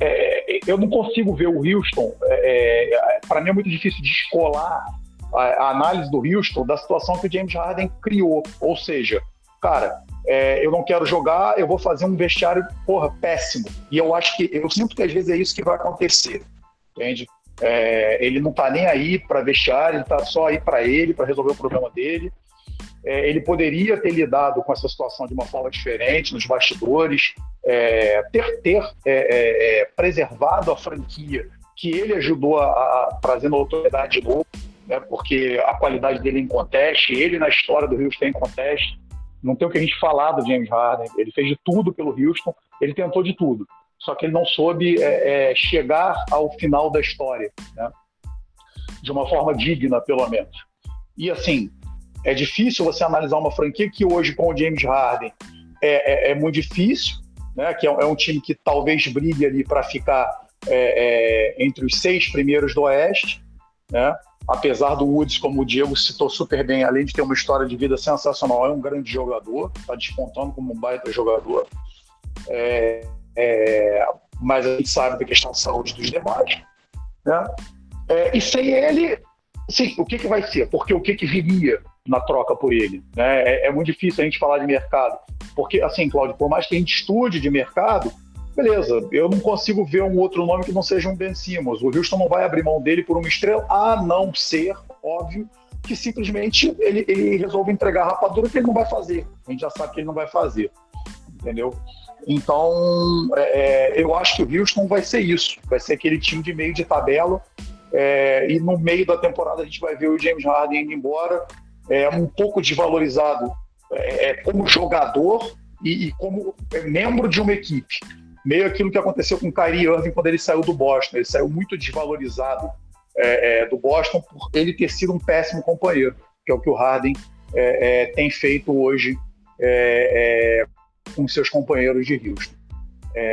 é, eu não consigo ver o Houston. É, é para mim é muito difícil descolar a, a, análise do Houston da situação que o James Harden criou. Ou seja, cara, é, eu não quero jogar, eu vou fazer um vestiário, porra, péssimo. E eu acho que, eu sinto que às vezes é isso que vai acontecer, entende? É, ele não tá nem aí para vestiário, ele tá só aí para ele, para resolver o problema dele. É, ele poderia ter lidado com essa situação de uma forma diferente nos bastidores, é, ter, ter é, é, é, preservado a franquia que ele ajudou a, a trazendo a autoridade de novo, né, porque a qualidade dele em conteste, ele na história do está em conteste. Não tem o que a gente falar do James Harden. Ele fez de tudo pelo Houston, ele tentou de tudo. Só que ele não soube é, é, chegar ao final da história, né? de uma forma digna, pelo menos. E assim, é difícil você analisar uma franquia que hoje, com o James Harden, é, é, é muito difícil, né? que é, é, um time que talvez brigue ali para ficar é, entre os seis primeiros do Oeste. Né? apesar do Woods, como o Diego citou super bem, além de ter uma história de vida sensacional, é um grande jogador, está despontando como um baita jogador. É, é, mas a gente sabe da questão de saúde dos demais. Né? É, e sem ele, sim, o que, que vai ser? Porque o que, que viria na troca por ele? Né? É, é muito difícil a gente falar de mercado. Porque, assim, Cláudio, por mais que a gente estude de mercado, beleza, eu não consigo ver um outro nome que não seja um Ben Simmons. O Houston não vai abrir mão dele por uma estrela, a não ser, óbvio, que simplesmente ele, ele resolve entregar a rapadura que ele não vai fazer. A gente já sabe que ele não vai fazer, entendeu? Então, é, é eu acho que o Houston vai ser isso. Vai ser aquele time de meio de tabela. É, e no meio da temporada a gente vai ver o James Harden indo embora, é, um pouco desvalorizado é, como jogador e, e como membro de uma equipe meio aquilo que aconteceu com o Kyrie Irving quando ele saiu do Boston. Ele saiu muito desvalorizado é, é, do Boston por ele ter sido um péssimo companheiro, que é o que o Harden é, é tem feito hoje é, é, com seus companheiros de Houston.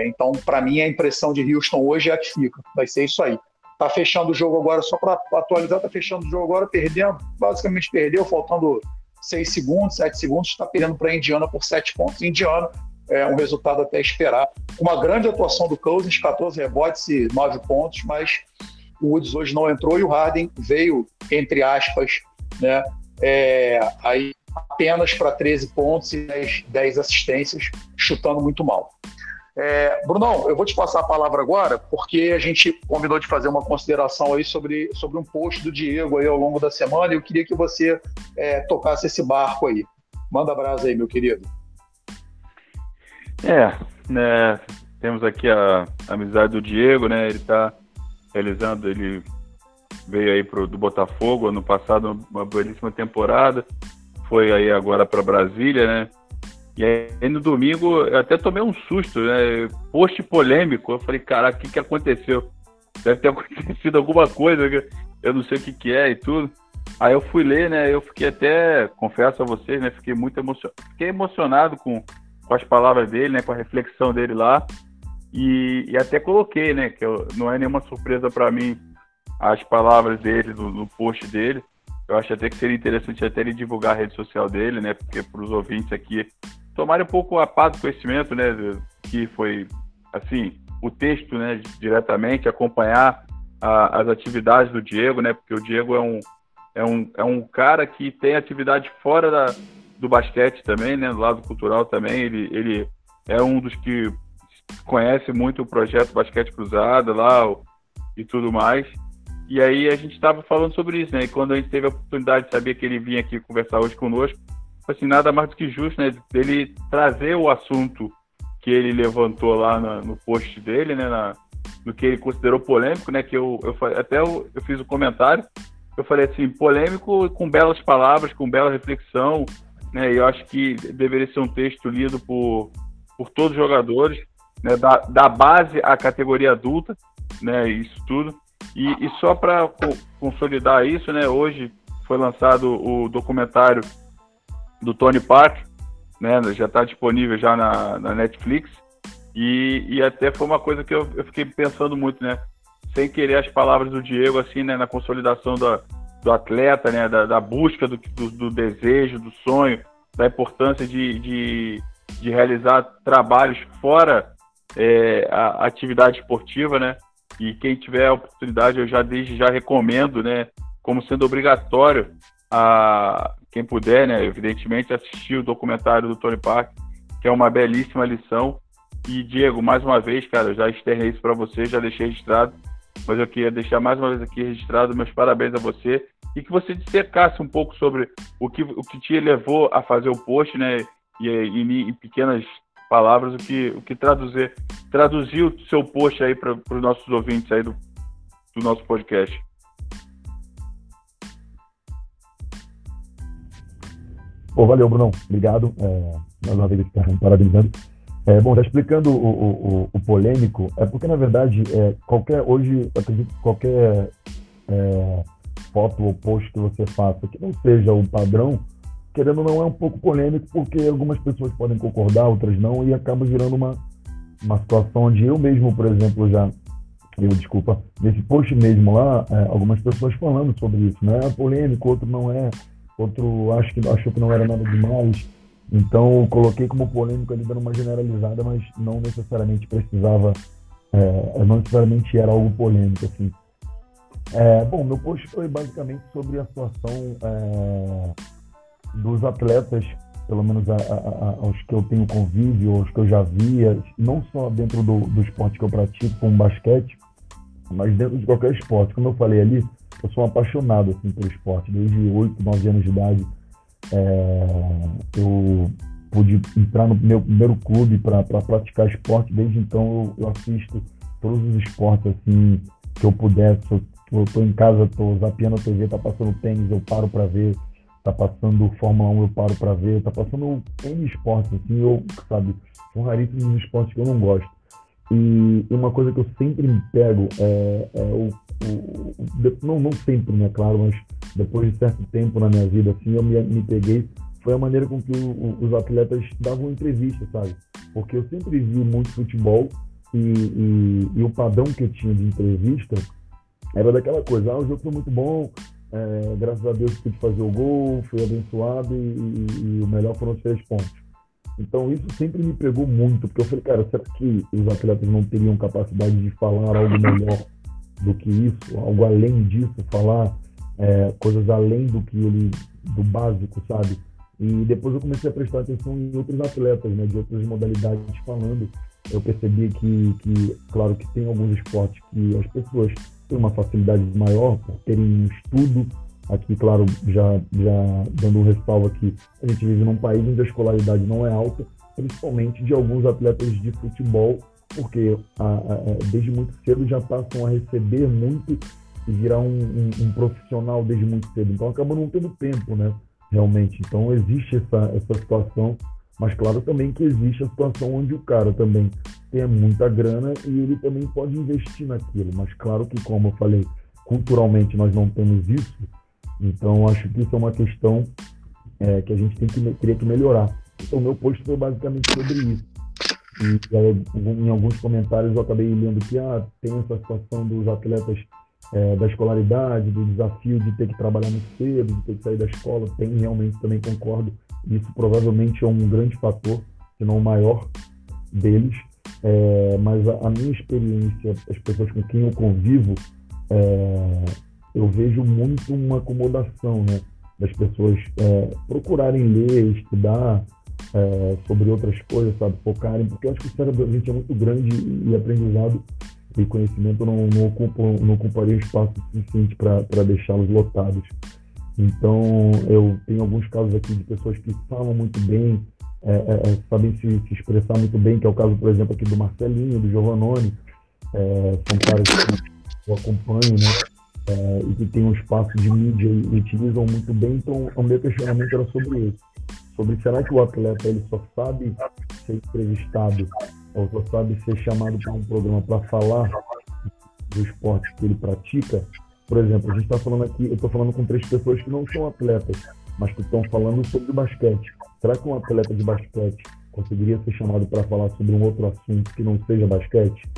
então, para mim, a impressão de Houston hoje é a que fica. Vai ser isso aí. Tá fechando o jogo agora, só para atualizar, tá fechando o jogo agora, perdendo, basicamente perdeu, faltando 6 segundos, 7 segundos, está perdendo para a Indiana por 7 pontos. Indiana é um resultado até esperar. Uma grande atuação do Cousins, 14 rebotes e 9 pontos, mas o Woods hoje não entrou e o Harden veio, entre aspas, né, é, aí apenas para 13 pontos e 10, 10, assistências, chutando muito mal. É, Brunão, eu vou te passar a palavra agora, porque a gente combinou de fazer uma consideração aí sobre, sobre um post do Diego aí ao longo da semana e eu queria que você é, tocasse esse barco aí. Manda brasa aí, meu querido. É, né, temos aqui a, a amizade do Diego, né? Ele está realizando, ele veio aí pro, do Botafogo ano passado, uma belíssima temporada. Foi aí agora para Brasília, né? E aí no domingo eu até tomei um susto, né? Post polêmico. Eu falei, caraca, o que, que aconteceu? Deve ter acontecido alguma coisa, eu não sei o que, que é e tudo. Aí eu fui ler, né? Eu fiquei até, confesso a vocês, né? Fiquei muito emocionado. Fiquei emocionado com, com as palavras dele, né? Com a reflexão dele lá. E, e até coloquei, né? Que eu, não é nenhuma surpresa para mim as palavras dele no, post dele. Eu acho até que seria interessante até ele divulgar a rede social dele, né? Porque para os ouvintes aqui tomarem um pouco a paz do conhecimento, né? Que foi, assim, o texto, né? Diretamente, acompanhar a, as atividades do Diego, né? Porque o Diego é um, é um, é um cara que tem atividade fora da, do basquete também, né? Do lado cultural também. Ele, ele é um dos que conhece muito o projeto Basquete Cruzado lá e tudo mais. E aí a gente estava falando sobre isso, né? E quando a gente teve a oportunidade de saber que ele vinha aqui conversar hoje conosco, assim, nada mais do que justo, né? Dele trazer o assunto que ele levantou lá na, no post dele, né? Na, no que ele considerou polêmico, né? Que eu, eu até eu, eu fiz o um comentário eu falei assim, polêmico com belas palavras, com bela reflexão, né? E eu acho que deveria ser um texto lido por, por todos os jogadores, né? Da, da base à categoria adulta, né? Isso tudo. E, e só para co consolidar isso, né? Hoje foi lançado o documentário do Tony Park, né? Já está disponível já na, na Netflix. E, e até foi uma coisa que eu, eu fiquei pensando muito, né? sem querer as palavras do Diego, assim, né, na consolidação do, do atleta, né, da, da busca do, do, do, desejo, do sonho, da importância de, de, de realizar trabalhos fora é, a atividade esportiva, né, e quem tiver a oportunidade, eu já desde já recomendo, né, como sendo obrigatório a quem puder, né, evidentemente, assistir o documentário do Tony Park, que é uma belíssima lição. E Diego, mais uma vez, cara, eu já externei isso para você, já deixei registrado mas eu queria deixar mais uma vez aqui registrado meus parabéns a você e que você dissecasse um pouco sobre o que, o que te levou a fazer o post, né? E, em, em pequenas palavras, o que, o que traduzir, traduziu o seu post aí para os nossos ouvintes aí do, do nosso podcast. Pô, valeu, Brunão. Obrigado. É, mais uma vez, parabenizando. É, bom, já explicando o, o, o, polêmico, é porque, na verdade, é, qualquer, hoje, acredito que qualquer é, foto ou post que você faça que não seja o padrão, querendo ou não, é um pouco polêmico, porque algumas pessoas podem concordar, outras não, e acaba virando uma, uma situação onde eu mesmo, por exemplo, já, eu, desculpa, nesse post mesmo lá, é, algumas pessoas falando sobre isso, né? É polêmico, outro não é, outro acho que, achou que não era nada demais, então, coloquei como polêmico ali dando uma generalizada, mas não necessariamente precisava, é, não necessariamente era algo polêmico, assim. É, bom, meu post foi basicamente sobre a situação é, dos atletas, pelo menos a, a, a, aos que eu tenho convívio, aos que eu já via, não só dentro do, do esporte que eu pratico, como basquete, mas dentro de qualquer esporte. Como eu falei ali, eu sou apaixonado assim, pelo esporte, desde 8, 9 anos de idade é, eu pude entrar no meu primeiro clube para praticar esporte. Desde então eu, eu, assisto todos os esportes assim que eu puder. Eu estou em casa, estou zapeando a TV, tá passando tênis, eu paro para ver. Tá passando Fórmula 1, eu paro para ver. Tá passando N esportes, assim, eu, sabe, são raríssimos esportes que eu não gosto. E, e uma coisa que eu sempre me pego é, é o, o, o, Não, não sempre, né, claro, mas depois de certo tempo na minha vida, assim, eu me, me peguei, foi a maneira com que o, os atletas davam entrevista, sabe? Porque eu sempre vi muito futebol e, e, e, o padrão que eu tinha de entrevista era daquela coisa, ah, o jogo foi muito bom, é, graças a Deus pude fazer o gol, fui abençoado e, e, o melhor foram os três pontos. Então isso sempre me pegou muito, porque eu falei, cara, será que os atletas não teriam capacidade de falar algo melhor do que isso, algo além disso, falar é, coisas além do que ele, do básico, sabe? E depois eu comecei a prestar atenção em outros atletas, né, de outras modalidades falando. Eu percebi que, que, claro, que tem alguns esportes que as pessoas têm uma facilidade maior por terem um estudo. Aqui, claro, já, já dando um ressalvo aqui, a gente vive num país onde a escolaridade não é alta, principalmente de alguns atletas de futebol, porque a, a, desde muito cedo já passam a receber muito e virar um, um, um, profissional desde muito cedo. Então acaba não tendo tempo, né? Realmente. Então existe essa, essa situação, Mas claro também que existe a situação onde o cara também tem muita grana e ele também pode investir naquilo. Mas claro que, como eu falei, culturalmente nós não temos isso, então acho que isso é uma questão é, que a gente tem que, teria que melhorar. Então, meu post foi basicamente sobre isso. E aí, em alguns comentários eu acabei lendo que ah, tem essa situação dos atletas é, da escolaridade, do desafio de ter que trabalhar muito cedo, de ter que sair da escola. Tem realmente, também concordo. Isso provavelmente é um grande fator, se não o maior deles. É, mas a, a, minha experiência, as pessoas com quem eu convivo, é, eu vejo muito uma acomodação, né? Das pessoas é, procurarem ler, estudar, é, sobre outras coisas, sabe? Focarem, porque eu acho que o cérebro da gente é muito grande e aprendizado e conhecimento não, não, ocupa, não ocuparia espaço suficiente para deixá-los lotados. Então, eu tenho alguns casos aqui de pessoas que falam muito bem, é, é, é sabem se, se, expressar muito bem, que é o caso, por exemplo, aqui do Marcelinho, do Giovannone, é, são caras que eu acompanho, né? É, e que tem um espaço de mídia e utilizam muito bem, então o meu questionamento era sobre isso sobre será que o atleta ele só sabe ser entrevistado ou só sabe ser chamado para um programa para falar do esporte que ele pratica. Por exemplo, a gente está falando aqui, eu estou falando com três pessoas que não são atletas, mas que estão falando sobre basquete. Será que um atleta de basquete conseguiria ser chamado para falar sobre um outro assunto que não seja basquete?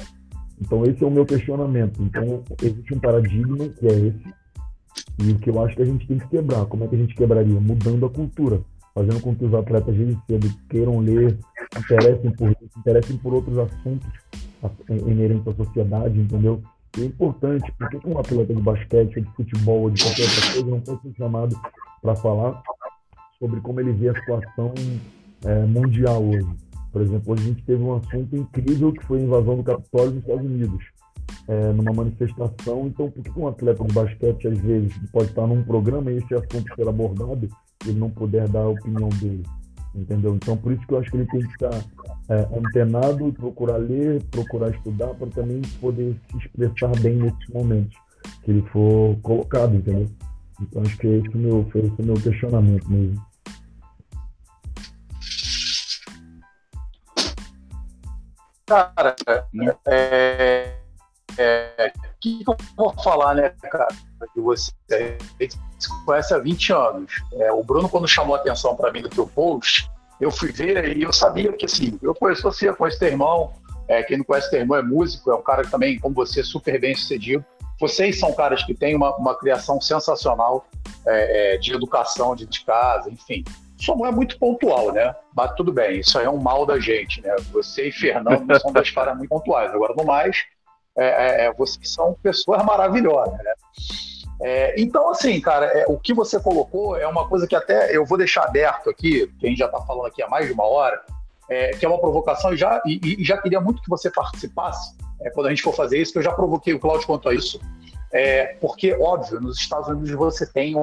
Então esse é o meu questionamento. Então existe um paradigma que é esse e o que eu acho que a gente tem que quebrar. Como é que a gente quebraria? Mudando a cultura fazendo com que os atletas desde cedo queiram ler, interessem por interessem por outros assuntos inerentes à sociedade, entendeu? E é importante, porque um atleta de basquete, de futebol, ou de qualquer outra coisa, não pode ser chamado para falar sobre como ele vê a situação é, mundial hoje. Por exemplo, hoje a gente teve um assunto incrível que foi a invasão do Capitólio nos Estados Unidos, é, numa manifestação. Então, por que um atleta de basquete, às vezes, pode estar num programa e esse assunto ser abordado ele não puder dar a opinião dele, entendeu? Então, por isso que eu acho que ele tem que estar é, antenado, procurar ler, procurar estudar, para também poder se expressar bem nesses momentos que ele for colocado, entendeu? Então, acho que esse, meu, foi esse o meu questionamento mesmo. Cara, é, é, que eu vou falar, né, cara, de você? se conhece há 20 anos. É, o Bruno, quando chamou a atenção para mim do teu post, eu fui ver e eu sabia que, assim, eu conheço você, conheço teu irmão, é, quem não conhece teu irmão é músico, é um cara que também, como você, super bem sucedido. Vocês são caras que têm uma, uma criação sensacional é, é de educação de, de casa, enfim. Não é muito pontual, né? Mas tudo bem, isso aí é um mal da gente, né? Você e Fernando são das caras muito pontuais. Agora, no mais, é, é, é, vocês são pessoas maravilhosas, né? É, então, assim, cara, é, o que você colocou é uma coisa que até eu vou deixar aberto aqui, que a gente já está falando aqui há mais de uma hora, é, que é uma provocação e já, e, e já queria muito que você participasse é, quando a gente for fazer isso, que eu já provoquei o Cláudio quanto a isso, é, porque, óbvio, nos Estados Unidos você tem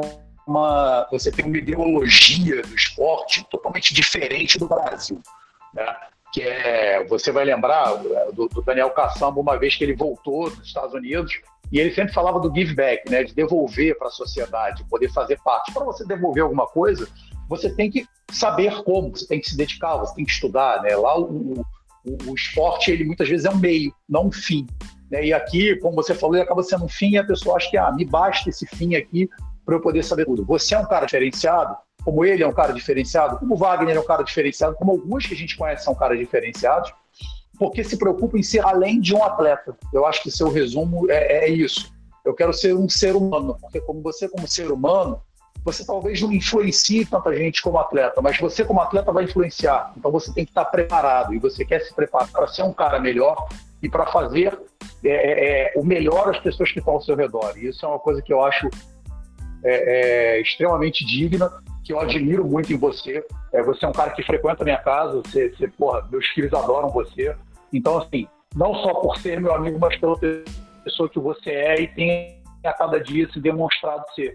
uma, você tem uma ideologia do esporte totalmente diferente do Brasil, né? que é, você vai lembrar do, do Daniel Caçamba, uma vez que ele voltou dos Estados Unidos, e ele sempre falava do give back, né, de devolver para a sociedade, poder fazer parte. Para você devolver alguma coisa, você tem que saber como, você tem que se dedicar, você tem que estudar, né? Lá o, o, o esporte ele muitas vezes é um meio, não um fim. Né? E aqui, como você falou, ele acaba sendo um fim e a pessoa acha que ah, me basta esse fim aqui para eu poder saber tudo. Você é um cara diferenciado, como ele é um cara diferenciado, como Wagner é um cara diferenciado, como alguns que a gente conhece são caras diferenciados porque se preocupa em ser além de um atleta. Eu acho que seu resumo é, é isso. Eu quero ser um ser humano, porque como você como ser humano, você talvez não influencie tanta gente como atleta, mas você como atleta vai influenciar. Então você tem que estar preparado e você quer se preparar para ser um cara melhor e para fazer é, é, é, o melhor às pessoas que estão ao seu redor. E isso é uma coisa que eu acho é, é extremamente digna que eu admiro muito em você. É, você é um cara que frequenta a minha casa, você, você, porra, meus filhos adoram você. Então, assim, não só por ser meu amigo, mas pela pessoa que você é e tem a cada dia se demonstrado ser.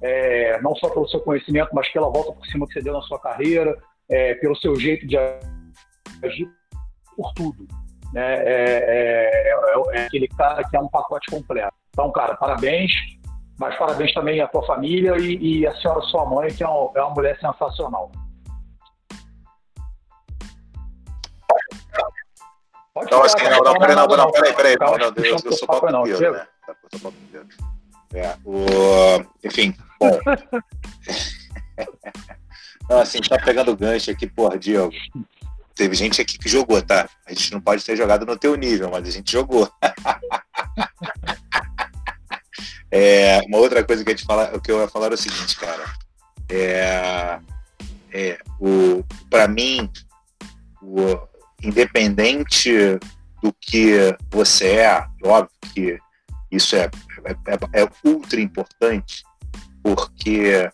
É, não só pelo seu conhecimento, mas pela volta por cima que você deu na sua carreira, é, pelo seu jeito de agir, por tudo. Né? É, é, é, é aquele cara que é um pacote completo. Então, cara, parabéns. Mas parabéns também à tua família e, e à senhora sua mãe, que é, um, é uma mulher sensacional. Pode não, assim, né, não, não, peraí, não, não, peraí, peraí, não, não, eu, sou papo inteiro, né? Eu sou papo. É, o... Enfim, bom. não, assim, tá pegando gancho aqui, porra, Diego. Teve gente aqui que jogou, tá? A gente não pode ter jogado no teu nível, mas a gente jogou. é, uma outra coisa que, a gente fala, que eu ia falar é o seguinte, cara. É, é, o, para mim, o, independente do que você é, óbvio que isso é, é, é ultra importante, porque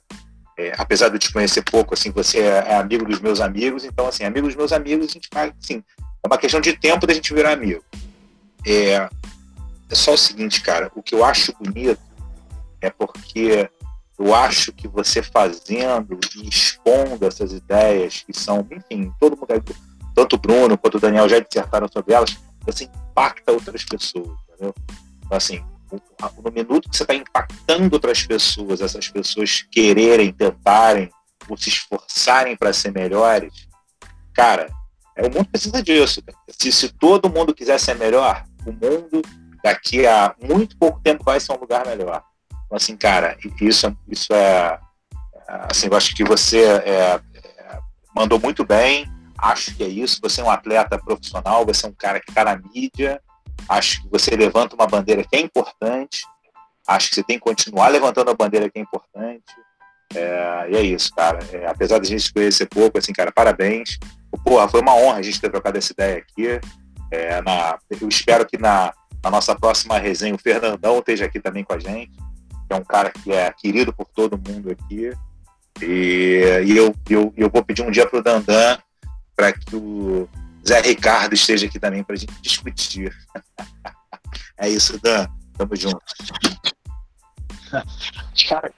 é, apesar de eu te conhecer pouco, assim, você é, é, amigo dos meus amigos, então, assim, amigo dos meus amigos, a gente vai, assim, é uma questão de tempo da gente virar amigo. É, é só o seguinte, cara, o que eu acho bonito é porque eu acho que você fazendo e expondo essas ideias que são, enfim, todo mundo tanto o Bruno quanto o Daniel já dissertaram sobre elas, você impacta outras pessoas, entendeu? Então, assim, no minuto que você está impactando outras pessoas, essas pessoas quererem, tentarem, ou se esforçarem para ser melhores, cara, é, o mundo precisa disso. Se, se todo mundo quiser ser melhor, o mundo daqui a muito pouco tempo vai ser um lugar melhor. Então, assim, cara, isso, isso é. Assim, eu acho que você é, é, mandou muito bem acho que é isso. Você é um atleta profissional, você é um cara que está na mídia. Acho que você levanta uma bandeira que é importante. Acho que você tem que continuar levantando a bandeira que é importante. É, e é isso, cara. É, apesar de a gente conhecer pouco, assim, cara, parabéns. Porra, foi uma honra a gente ter trocado essa ideia aqui. É, na, eu espero que na, na, nossa próxima resenha o Fernandão esteja aqui também com a gente, que é um cara que é querido por todo mundo aqui. E, e eu, eu, eu vou pedir um dia para o Dandan para que o Zé Ricardo esteja aqui também para a gente discutir. é isso, Dan. Tamo junto. Cara.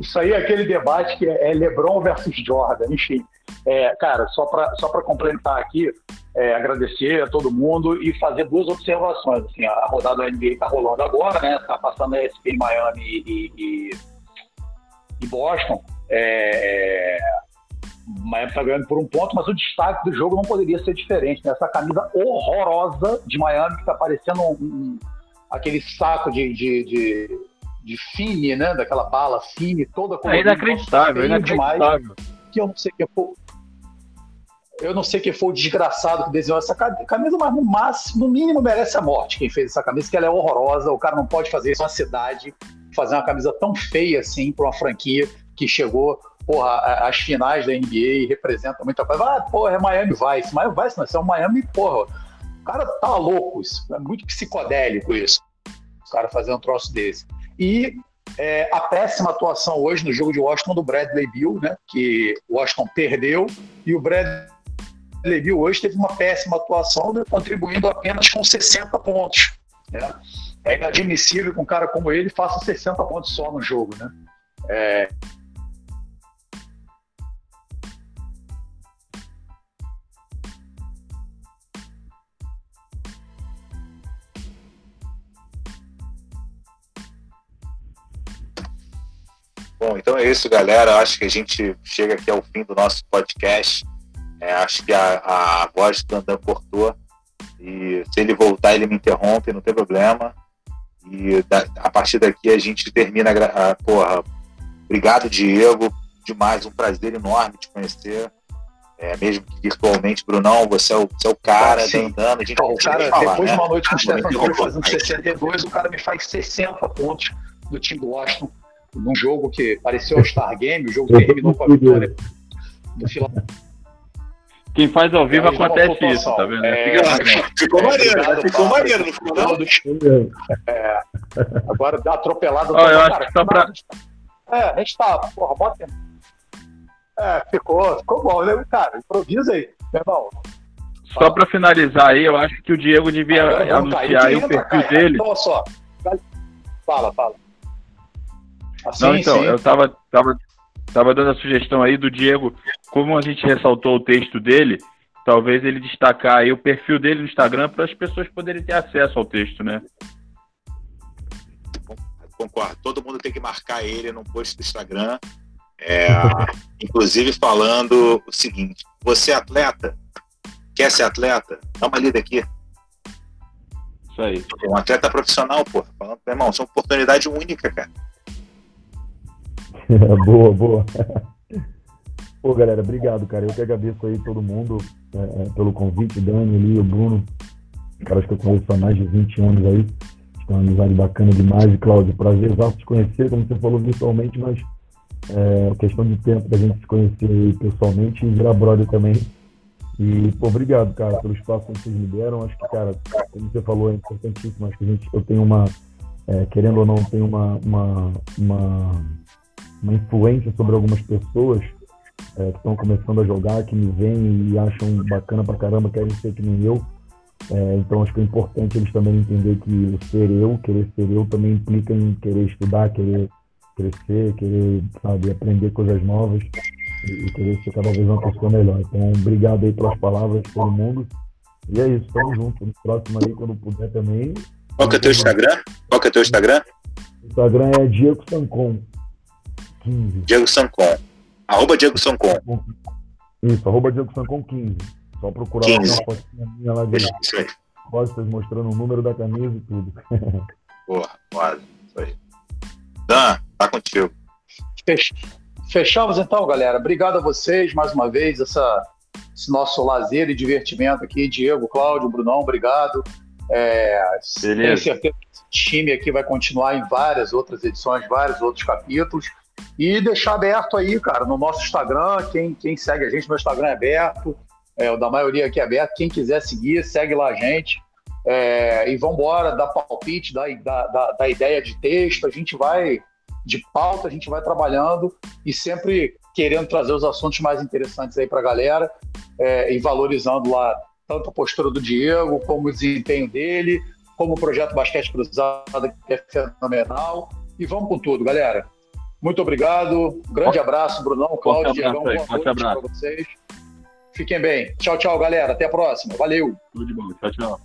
Isso aí é aquele debate que é LeBron versus Jordan, enfim. É, cara, só para só complementar aqui, é, agradecer a todo mundo e fazer duas observações. Assim, a rodada da NBA está rolando agora, né? Está passando a SP em Miami e, e, e Boston. É, Miami está ganhando por um ponto, mas o destaque do jogo não poderia ser diferente. Né? Camisa horrorosa de Miami que está parecendo um, um, aquele saco de, de, de, de fine, né? Daquela bala fine, toda colorida. É inacreditável, é inacreditável. que eu não sei que foi. Eu não sei quem foi o desgraçado que desenhou essa camisa, mas no máximo, no mínimo, merece a morte quem fez essa camisa, que ela é horrorosa. O cara não pode fazer isso na cidade, fazer uma camisa tão feia assim para uma franquia que chegou porra, as finais da NBA representam muita coisa. Ah, porra, é Miami Vice. Miami Vice não, isso é um Miami, porra. O cara tá louco, isso. É muito psicodélico isso. O cara fazendo um troço desse. E é, a péssima atuação hoje no jogo de Washington do Bradley Bill, né? Que Washington perdeu e o Bradley Bill hoje teve uma péssima atuação, né, contribuindo apenas com 60 pontos. Né? É inadmissível que um cara como ele faça 60 pontos só no jogo, né? É, Bom, então é isso, galera. Acho que a gente chega aqui ao fim do nosso podcast. É, acho que a, a voz do Dandan cortou. E se ele voltar, ele me interrompe, não tem problema. E da, a partir daqui a gente termina a, a porra. Obrigado, Diego. Demais, um prazer enorme te conhecer. É, mesmo que virtualmente, Brunão, você é o, você é o cara, Sim. andando. A gente o cara, falar, depois né? de uma noite com o Stefan fazendo 62, o cara me faz 60 pontos do time do Washington num jogo que pareceu um Star Game, o jogo terminou com a vitória no final. Quem faz ao vivo acontece isso, tá vendo? É, ficou maneiro, né? ficou maneiro, no final. É, agora dá atropelada. Oh, eu acho que só pra... É, a gente tá, porra, bota. É, ficou, ficou bom, né, cara? Improvisa aí, meu irmão. Só para finalizar aí, eu acho que o Diego devia anunciar aí o perfil dele. Então, só. Fala, fala. Assim, Não, então, sim. eu tava, tava, tava dando a sugestão aí do Diego, como a gente ressaltou o texto dele, talvez ele destacar aí o perfil dele no Instagram para as pessoas poderem ter acesso ao texto, né? Concordo. Todo mundo tem que marcar ele no post do Instagram. É, inclusive falando o seguinte: você é atleta, Quer ser atleta? Dá uma lida aqui. Isso aí. Um atleta profissional, porra. Falando, meu irmão, isso é uma oportunidade única, cara. boa, boa. Pô, galera, obrigado, cara. Eu que agradeço aí todo mundo é, é pelo convite, Dani, o Bruno, caras que eu conheço há mais de 20 anos aí. Tem uma amizade bacana demais. E, Cláudio, prazer exato te conhecer, como você falou virtualmente, mas é questão de tempo da gente se conhecer pessoalmente e virar brother também. E, pô, obrigado, cara, pelo espaço que vocês me deram. Acho que, cara, como você falou, é importantíssimo. Acho que a gente, eu tenho uma, é, querendo ou não, tenho uma, uma, uma, uma influência sobre algumas pessoas é, que estão começando a jogar, que me veem e acham bacana pra caramba, querem ser que nem eu. É, então acho que é importante eles também entender que o ser eu, querer ser eu, também implica em querer estudar, querer crescer, querer, sabe, aprender coisas novas e, querer ser cada vez uma pessoa melhor. Então, obrigado aí pelas palavras todo mundo. E é isso, tamo junto. No próximo aí, quando puder também. Qual que é o teu Instagram? Qual que é o teu Instagram? Instagram é Diego Sancon. 15. Diego Sancon. Arroba Diego Sancon. Isso, arroba Diego Sancon 15. Só procurar 15. uma fotinha minha lá de Isso aí. costas mostrando o número da camisa e tudo. Porra, quase. Isso aí. Dan, tá contigo. Fechamos então, galera. Obrigado a vocês mais uma vez, essa, esse nosso lazer e divertimento aqui. Diego, Cláudio, Brunão, obrigado. É, tenho certeza que esse time aqui vai continuar em várias outras edições, vários outros capítulos. E deixar aberto aí, cara, no nosso Instagram. Quem, quem segue a gente, meu Instagram é aberto. É, o da maioria aqui é aberto. Quem quiser seguir, segue lá a gente. É, e vamos embora, dar palpite, dar, ideia de texto. A gente vai, de pauta, a gente vai trabalhando e sempre querendo trazer os assuntos mais interessantes aí para a galera é, e valorizando lá tanto a postura do Diego, como o desempenho dele, como o projeto Basquete Cruzado, que é fenomenal. E vamos com tudo, galera. Muito obrigado. Grande abraço, Brunão, Cláudio, Diegão. Boa noite para vocês. Fiquem bem. Tchau, tchau, galera. Até a próxima. Valeu. Tudo de bom. Tchau, tchau.